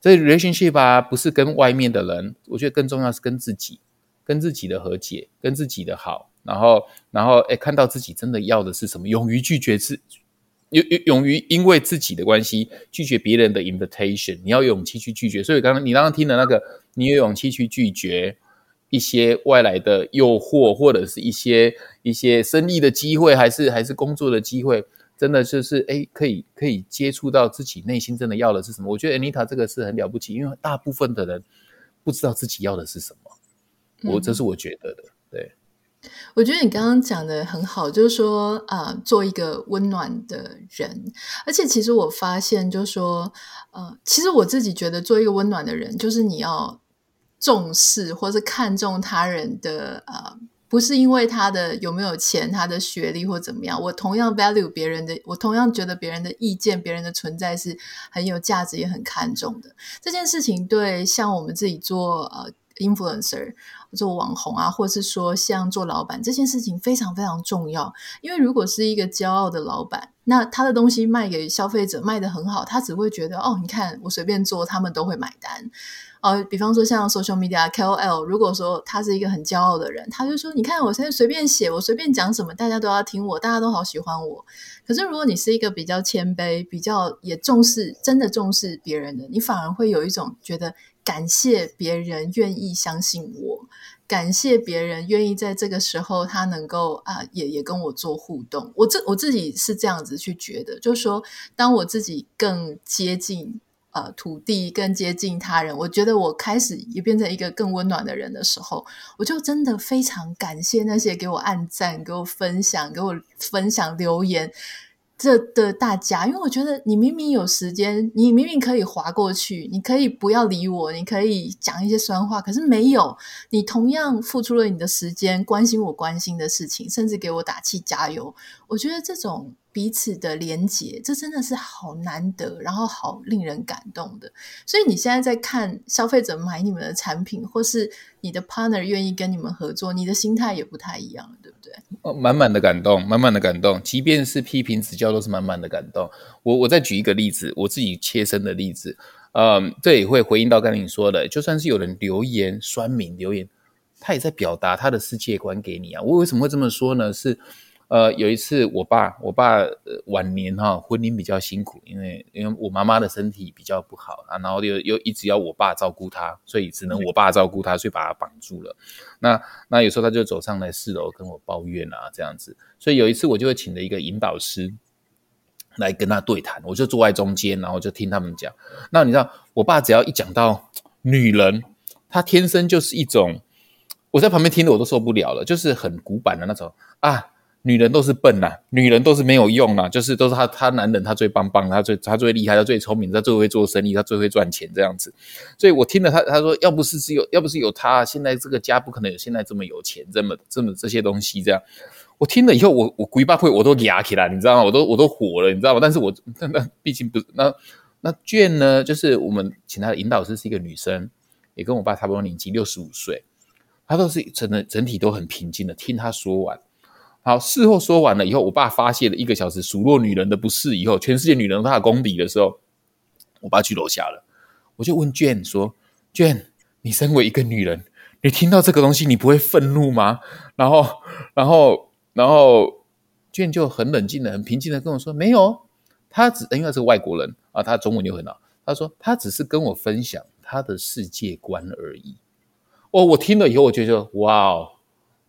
这 relationship 啊，不是跟外面的人，我觉得更重要是跟自己，跟自己的和解，跟自己的好，然后然后哎，看到自己真的要的是什么，勇于拒绝自勇勇勇于因为自己的关系拒绝别人的 invitation，你要有勇气去拒绝。所以刚刚你刚刚听的那个，你有勇气去拒绝一些外来的诱惑，或者是一些一些生意的机会，还是还是工作的机会，真的就是哎，可以可以接触到自己内心真的要的是什么。我觉得 Anita 这个是很了不起，因为大部分的人不知道自己要的是什么。我这是我觉得的，对。我觉得你刚刚讲的很好，就是说啊、做一个温暖的人。而且其实我发现，就是说，呃，其实我自己觉得做一个温暖的人，就是你要重视或是看重他人的，呃，不是因为他的有没有钱、他的学历或怎么样。我同样 value 别人的，我同样觉得别人的意见、别人的存在是很有价值，也很看重的。这件事情对像我们自己做呃 influencer。做网红啊，或者是说像做老板这件事情非常非常重要。因为如果是一个骄傲的老板，那他的东西卖给消费者卖得很好，他只会觉得哦，你看我随便做，他们都会买单。呃，比方说像 social media KOL，如果说他是一个很骄傲的人，他就说，你看我现在随便写，我随便讲什么，大家都要听我，大家都好喜欢我。可是如果你是一个比较谦卑、比较也重视、真的重视别人的，你反而会有一种觉得。感谢别人愿意相信我，感谢别人愿意在这个时候他能够啊，也也跟我做互动。我这我自己是这样子去觉得，就是说，当我自己更接近呃土地，更接近他人，我觉得我开始也变成一个更温暖的人的时候，我就真的非常感谢那些给我按赞、给我分享、给我分享留言。这的大家，因为我觉得你明明有时间，你明明可以滑过去，你可以不要理我，你可以讲一些酸话，可是没有，你同样付出了你的时间，关心我关心的事情，甚至给我打气加油。我觉得这种。彼此的连结，这真的是好难得，然后好令人感动的。所以你现在在看消费者买你们的产品，或是你的 partner 愿意跟你们合作，你的心态也不太一样，对对？哦，满满的感动，满满的感动。即便是批评指教，都是满满的感动。我我再举一个例子，我自己切身的例子，嗯，这也会回应到刚才你说的，就算是有人留言酸民留言，他也在表达他的世界观给你啊。我为什么会这么说呢？是。呃，有一次我爸，我爸晚年哈，婚姻比较辛苦，因为因为我妈妈的身体比较不好啊，然后又又一直要我爸照顾她，所以只能我爸照顾她，所以把她绑住了。那那有时候他就走上来四楼跟我抱怨啊，这样子。所以有一次我就会请了一个引导师来跟他对谈，我就坐在中间，然后就听他们讲。那你知道，我爸只要一讲到女人，他天生就是一种，我在旁边听的我都受不了了，就是很古板的那种啊。女人都是笨呐、女人都是没有用呐、就是都是他他男人他最棒棒，他最他最厉害，他最聪明，他最会做生意，他最会赚钱这样子。所以我听了他他说，要不是只有要不是有他，现在这个家不可能有现在这么有钱，这么这么这些东西这样。我听了以后，我我鬼巴会我都哑起来，你知道吗？我都我都火了，你知道吗？但是我那那毕竟不是那那卷呢，就是我们请他的引导师是一个女生，也跟我爸差不多年纪，六十五岁，她都是整的整体都很平静的听他说完。好，事后说完了以后，我爸发泄了一个小时数落女人的不是以后，全世界女人都他的公敌的时候，我爸去楼下了，我就问 Jane 说：“Jane，你身为一个女人，你听到这个东西，你不会愤怒吗？”然后，然后，然后 Jane 就很冷静的、很平静的跟我说：“没有，他只因为是外国人啊，他中文又很好，他说他只是跟我分享他的世界观而已。”哦，我听了以后，我觉得哇哦，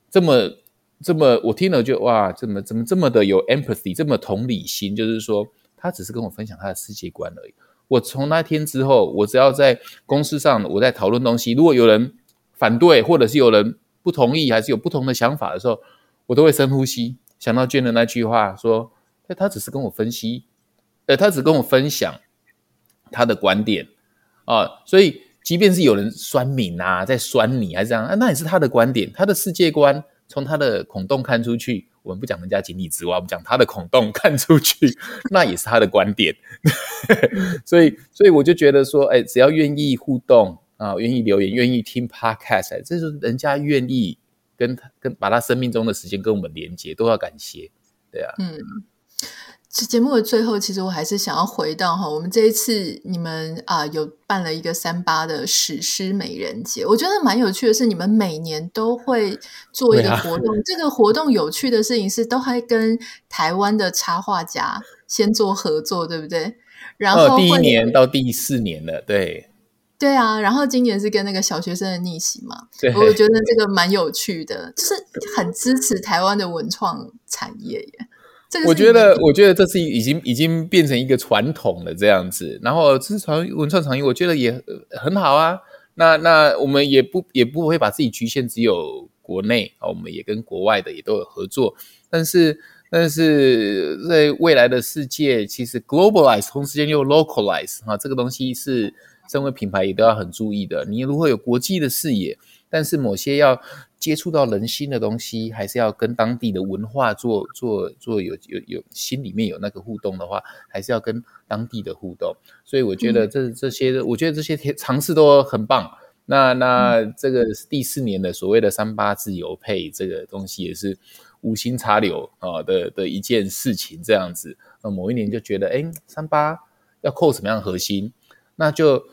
这么。这么我听了就哇，怎么怎么这么的有 empathy，这么同理心，就是说他只是跟我分享他的世界观而已。我从那天之后，我只要在公司上我在讨论东西，如果有人反对，或者是有人不同意，还是有不同的想法的时候，我都会深呼吸，想到娟的那句话说，他只是跟我分析，呃，他只跟我分享他的观点啊，所以即便是有人酸民啊，在酸你还是这样，那也是他的观点，他的世界观。从他的孔洞看出去，我们不讲人家井底之蛙，我们讲他的孔洞看出去，那也是他的观点。所以，所以我就觉得说，哎，只要愿意互动啊，愿意留言，愿意听 podcast，这就是人家愿意跟他跟把他生命中的时间跟我们连接，都要感谢，对啊，嗯。这节目的最后，其实我还是想要回到哈，我们这一次你们啊、呃、有办了一个三八的史诗美人节，我觉得蛮有趣的是，你们每年都会做一个活动。啊、这个活动有趣的事情是，都还跟台湾的插画家先做合作，对不对？然后、哦、第一年到第四年了，对。对啊，然后今年是跟那个小学生的逆袭嘛，我觉得这个蛮有趣的，就是很支持台湾的文创产业耶。这个、我觉得，我觉得这是已经已经变成一个传统了这样子。然后这是传文创产业，我觉得也很好啊。那那我们也不也不会把自己局限只有国内啊，我们也跟国外的也都有合作。但是但是在未来的世界，其实 globalize 同时间又 localize 啊，这个东西是。身为品牌也都要很注意的。你如果有国际的视野，但是某些要接触到人心的东西，还是要跟当地的文化做做做有有有心里面有那个互动的话，还是要跟当地的互动。所以我觉得这这些，我觉得这些尝试都很棒。那那这个第四年的所谓的三八自由配这个东西，也是无心插柳啊的的一件事情。这样子，那某一年就觉得，哎，三八要扣什么样的核心，那就。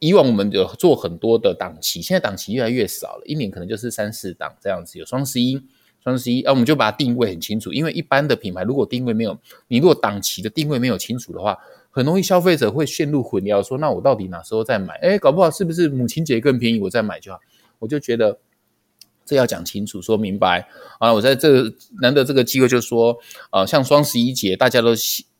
以往我们有做很多的档期，现在档期越来越少了，一年可能就是三四档这样子。有双十一，双十一，啊，我们就把它定位很清楚。因为一般的品牌如果定位没有，你如果档期的定位没有清楚的话，很容易消费者会陷入混淆，说那我到底哪时候再买？哎，搞不好是不是母亲节更便宜，我再买就好？我就觉得这要讲清楚，说明白啊。我在这难得这个机会就说，呃，像双十一节，大家都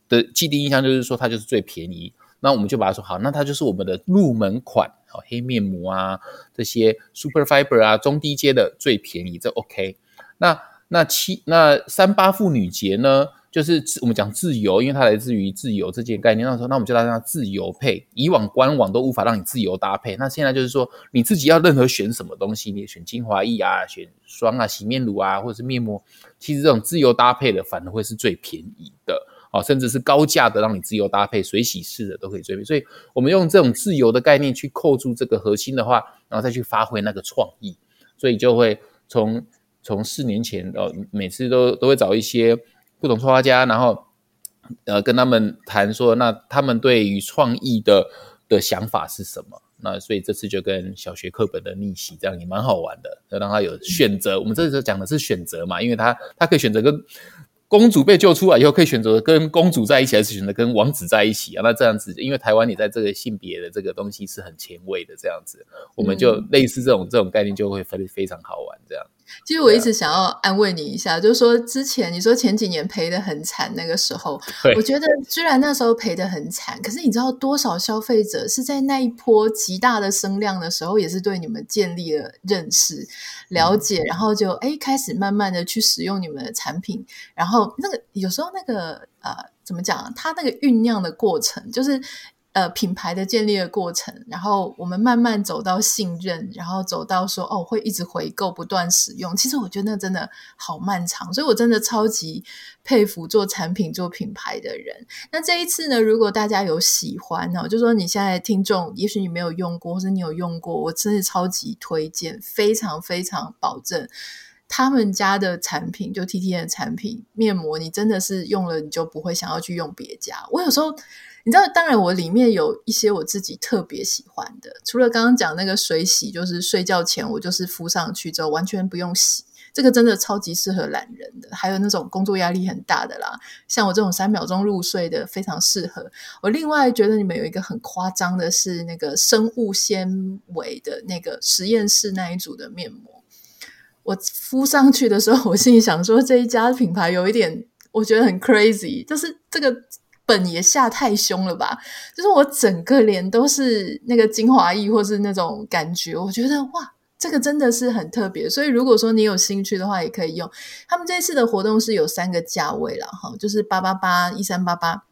的既定印象就是说它就是最便宜。那我们就把它说好，那它就是我们的入门款，好，黑面膜啊，这些 super fiber 啊，中低阶的最便宜，这 OK。那那七那三八妇女节呢，就是我们讲自由，因为它来自于自由这件概念。那时候，那我们就让它自由配，以往官网都无法让你自由搭配，那现在就是说你自己要任何选什么东西，你选精华液啊，选霜啊，洗面乳啊，或者是面膜，其实这种自由搭配的反而会是最便宜的。哦，甚至是高价的，让你自由搭配、水洗式的都可以追。所以，我们用这种自由的概念去扣住这个核心的话，然后再去发挥那个创意，所以就会从从四年前，呃，每次都都会找一些不同创画家，然后呃跟他们谈说，那他们对于创意的的想法是什么？那所以这次就跟小学课本的逆袭这样也蛮好玩的，要让他有选择。我们这次讲的是选择嘛，因为他他可以选择跟。公主被救出来以后，可以选择跟公主在一起，还是选择跟王子在一起啊？那这样子，因为台湾你在这个性别的这个东西是很前卫的，这样子，我们就类似这种这种概念就会非非常好玩，这样。其实我一直想要安慰你一下，啊、就是说之前你说前几年赔的很惨，那个时候，我觉得虽然那时候赔的很惨，可是你知道多少消费者是在那一波极大的声量的时候，也是对你们建立了认识、了解，嗯、然后就哎开始慢慢的去使用你们的产品，然后那个有时候那个呃怎么讲，它那个酝酿的过程就是。呃，品牌的建立的过程，然后我们慢慢走到信任，然后走到说哦，会一直回购、不断使用。其实我觉得那真的好漫长，所以我真的超级佩服做产品、做品牌的人。那这一次呢，如果大家有喜欢哦，就说你现在听众，也许你没有用过，或是你有用过，我真的超级推荐，非常非常保证他们家的产品，就 TTN 的产品面膜，你真的是用了，你就不会想要去用别家。我有时候。你知道，当然我里面有一些我自己特别喜欢的，除了刚刚讲那个水洗，就是睡觉前我就是敷上去之后完全不用洗，这个真的超级适合懒人的。还有那种工作压力很大的啦，像我这种三秒钟入睡的，非常适合。我另外觉得你们有一个很夸张的是那个生物纤维的那个实验室那一组的面膜，我敷上去的时候，我心里想说这一家品牌有一点我觉得很 crazy，就是这个。本也下太凶了吧？就是我整个脸都是那个精华液，或是那种感觉，我觉得哇，这个真的是很特别。所以如果说你有兴趣的话，也可以用。他们这次的活动是有三个价位了哈，就是八八八、一三八八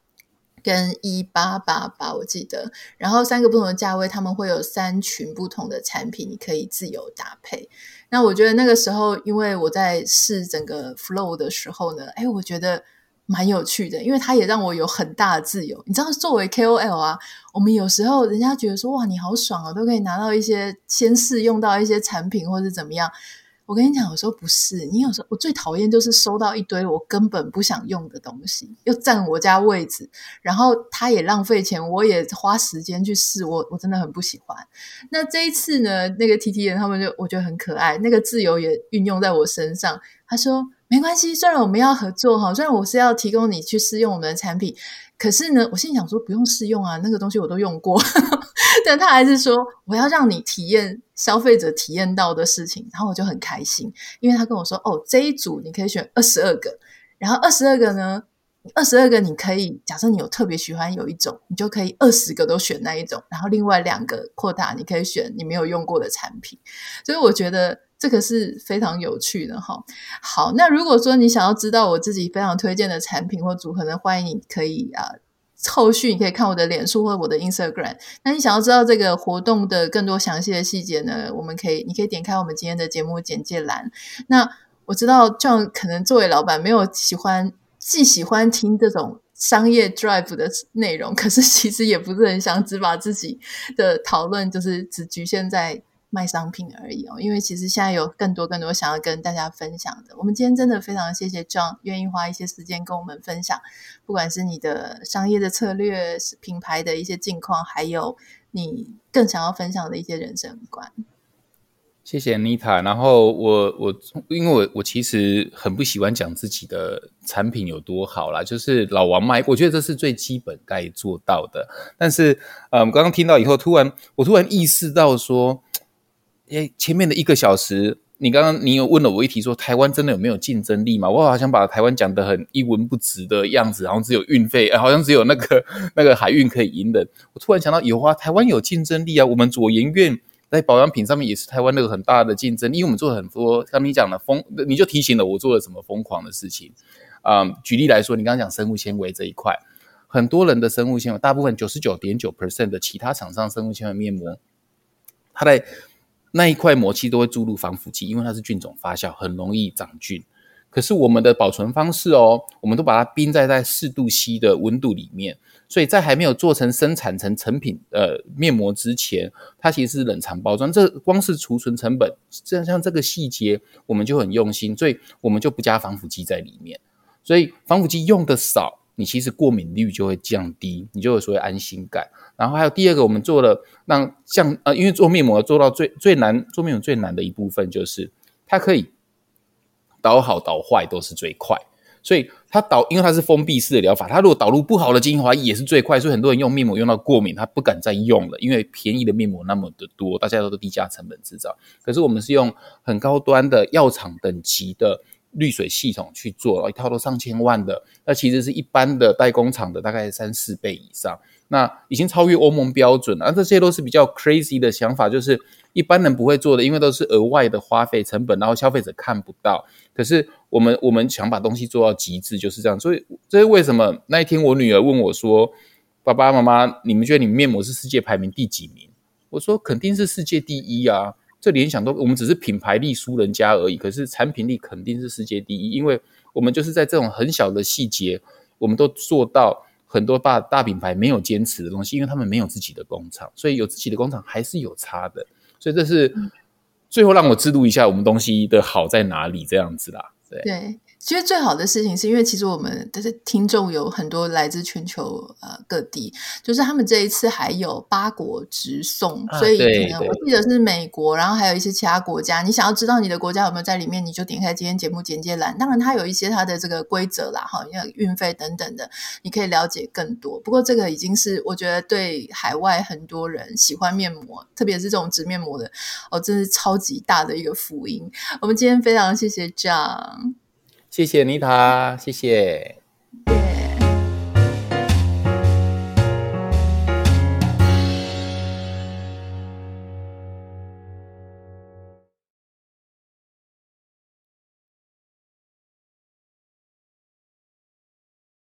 跟一八八八，我记得。然后三个不同的价位，他们会有三群不同的产品，你可以自由搭配。那我觉得那个时候，因为我在试整个 flow 的时候呢，哎，我觉得。蛮有趣的，因为它也让我有很大的自由。你知道，作为 KOL 啊，我们有时候人家觉得说，哇，你好爽啊，都可以拿到一些先试用到一些产品，或者怎么样。我跟你讲，有时候不是。你有时候我最讨厌就是收到一堆我根本不想用的东西，又占我家位置，然后他也浪费钱，我也花时间去试，我我真的很不喜欢。那这一次呢，那个 TT 人他们就我觉得很可爱，那个自由也运用在我身上。他说。没关系，虽然我们要合作哈，虽然我是要提供你去试用我们的产品，可是呢，我心想说不用试用啊，那个东西我都用过。但他还是说我要让你体验消费者体验到的事情，然后我就很开心，因为他跟我说哦，这一组你可以选二十二个，然后二十二个呢。二十二个，你可以假设你有特别喜欢有一种，你就可以二十个都选那一种，然后另外两个扩大，你可以选你没有用过的产品。所以我觉得这个是非常有趣的哈。好，那如果说你想要知道我自己非常推荐的产品或组合呢，欢迎你可以啊，后续你可以看我的脸书或我的 Instagram。那你想要知道这个活动的更多详细的细节呢，我们可以，你可以点开我们今天的节目简介栏。那我知道 John 可能作为老板没有喜欢。既喜欢听这种商业 drive 的内容，可是其实也不是很想只把自己的讨论就是只局限在卖商品而已哦。因为其实现在有更多更多想要跟大家分享的。我们今天真的非常谢谢 John 愿意花一些时间跟我们分享，不管是你的商业的策略、品牌的一些近况，还有你更想要分享的一些人生观。谢谢 Nita，然后我我因为我我其实很不喜欢讲自己的产品有多好啦，就是老王卖，我觉得这是最基本该做到的。但是，嗯，刚刚听到以后，突然我突然意识到说，诶，前面的一个小时，你刚刚你有问了我一题说，台湾真的有没有竞争力吗？我好像把台湾讲得很一文不值的样子，然后只有运费，好像只有那个 那个海运可以赢的。我突然想到，有啊，台湾有竞争力啊，我们左研院。在保养品上面也是台湾那个很大的竞争，因为我们做了很多，刚你讲的疯，你就提醒了我做了什么疯狂的事情。啊、嗯，举例来说，你刚刚讲生物纤维这一块，很多人的生物纤维，大部分九十九点九 percent 的其他厂商生物纤维面膜，它在那一块膜器都会注入防腐剂，因为它是菌种发酵，很容易长菌。可是我们的保存方式哦，我们都把它冰在在四度 C 的温度里面。所以在还没有做成生产成成品呃面膜之前，它其实是冷藏包装。这光是储存成本，这像这个细节，我们就很用心，所以我们就不加防腐剂在里面。所以防腐剂用的少，你其实过敏率就会降低，你就有所谓安心感。然后还有第二个，我们做了让像呃，因为做面膜做到最最难，做面膜最难的一部分就是它可以导好导坏都是最快。所以它导，因为它是封闭式的疗法，它如果导入不好的精华也是最快。所以很多人用面膜用到过敏，他不敢再用了，因为便宜的面膜那么的多，大家都是低价成本制造。可是我们是用很高端的药厂等级的滤水系统去做，一套都上千万的，那其实是一般的代工厂的大概三四倍以上，那已经超越欧盟标准了。而这些都是比较 crazy 的想法，就是一般人不会做的，因为都是额外的花费成本，然后消费者看不到。可是我们我们想把东西做到极致，就是这样。所以这是为什么那一天我女儿问我说：“爸爸妈妈，你们觉得你们面膜是世界排名第几名？”我说：“肯定是世界第一啊！这联想都我们只是品牌力输人家而已，可是产品力肯定是世界第一，因为我们就是在这种很小的细节，我们都做到很多大大品牌没有坚持的东西，因为他们没有自己的工厂，所以有自己的工厂还是有差的。所以这是。”最后让我知道一下我们东西的好在哪里，这样子啦，对。对其实最好的事情是因为其实我们的听众有很多来自全球呃各地，就是他们这一次还有八国直送，啊、所以可能我记得是美国，然后还有一些其他国家。你想要知道你的国家有没有在里面，你就点开今天节目简介栏。当然，它有一些它的这个规则啦，哈，要运费等等的，你可以了解更多。不过这个已经是我觉得对海外很多人喜欢面膜，特别是这种直面膜的，哦，真是超级大的一个福音。我们今天非常谢谢 John。谢谢妮塔，谢谢。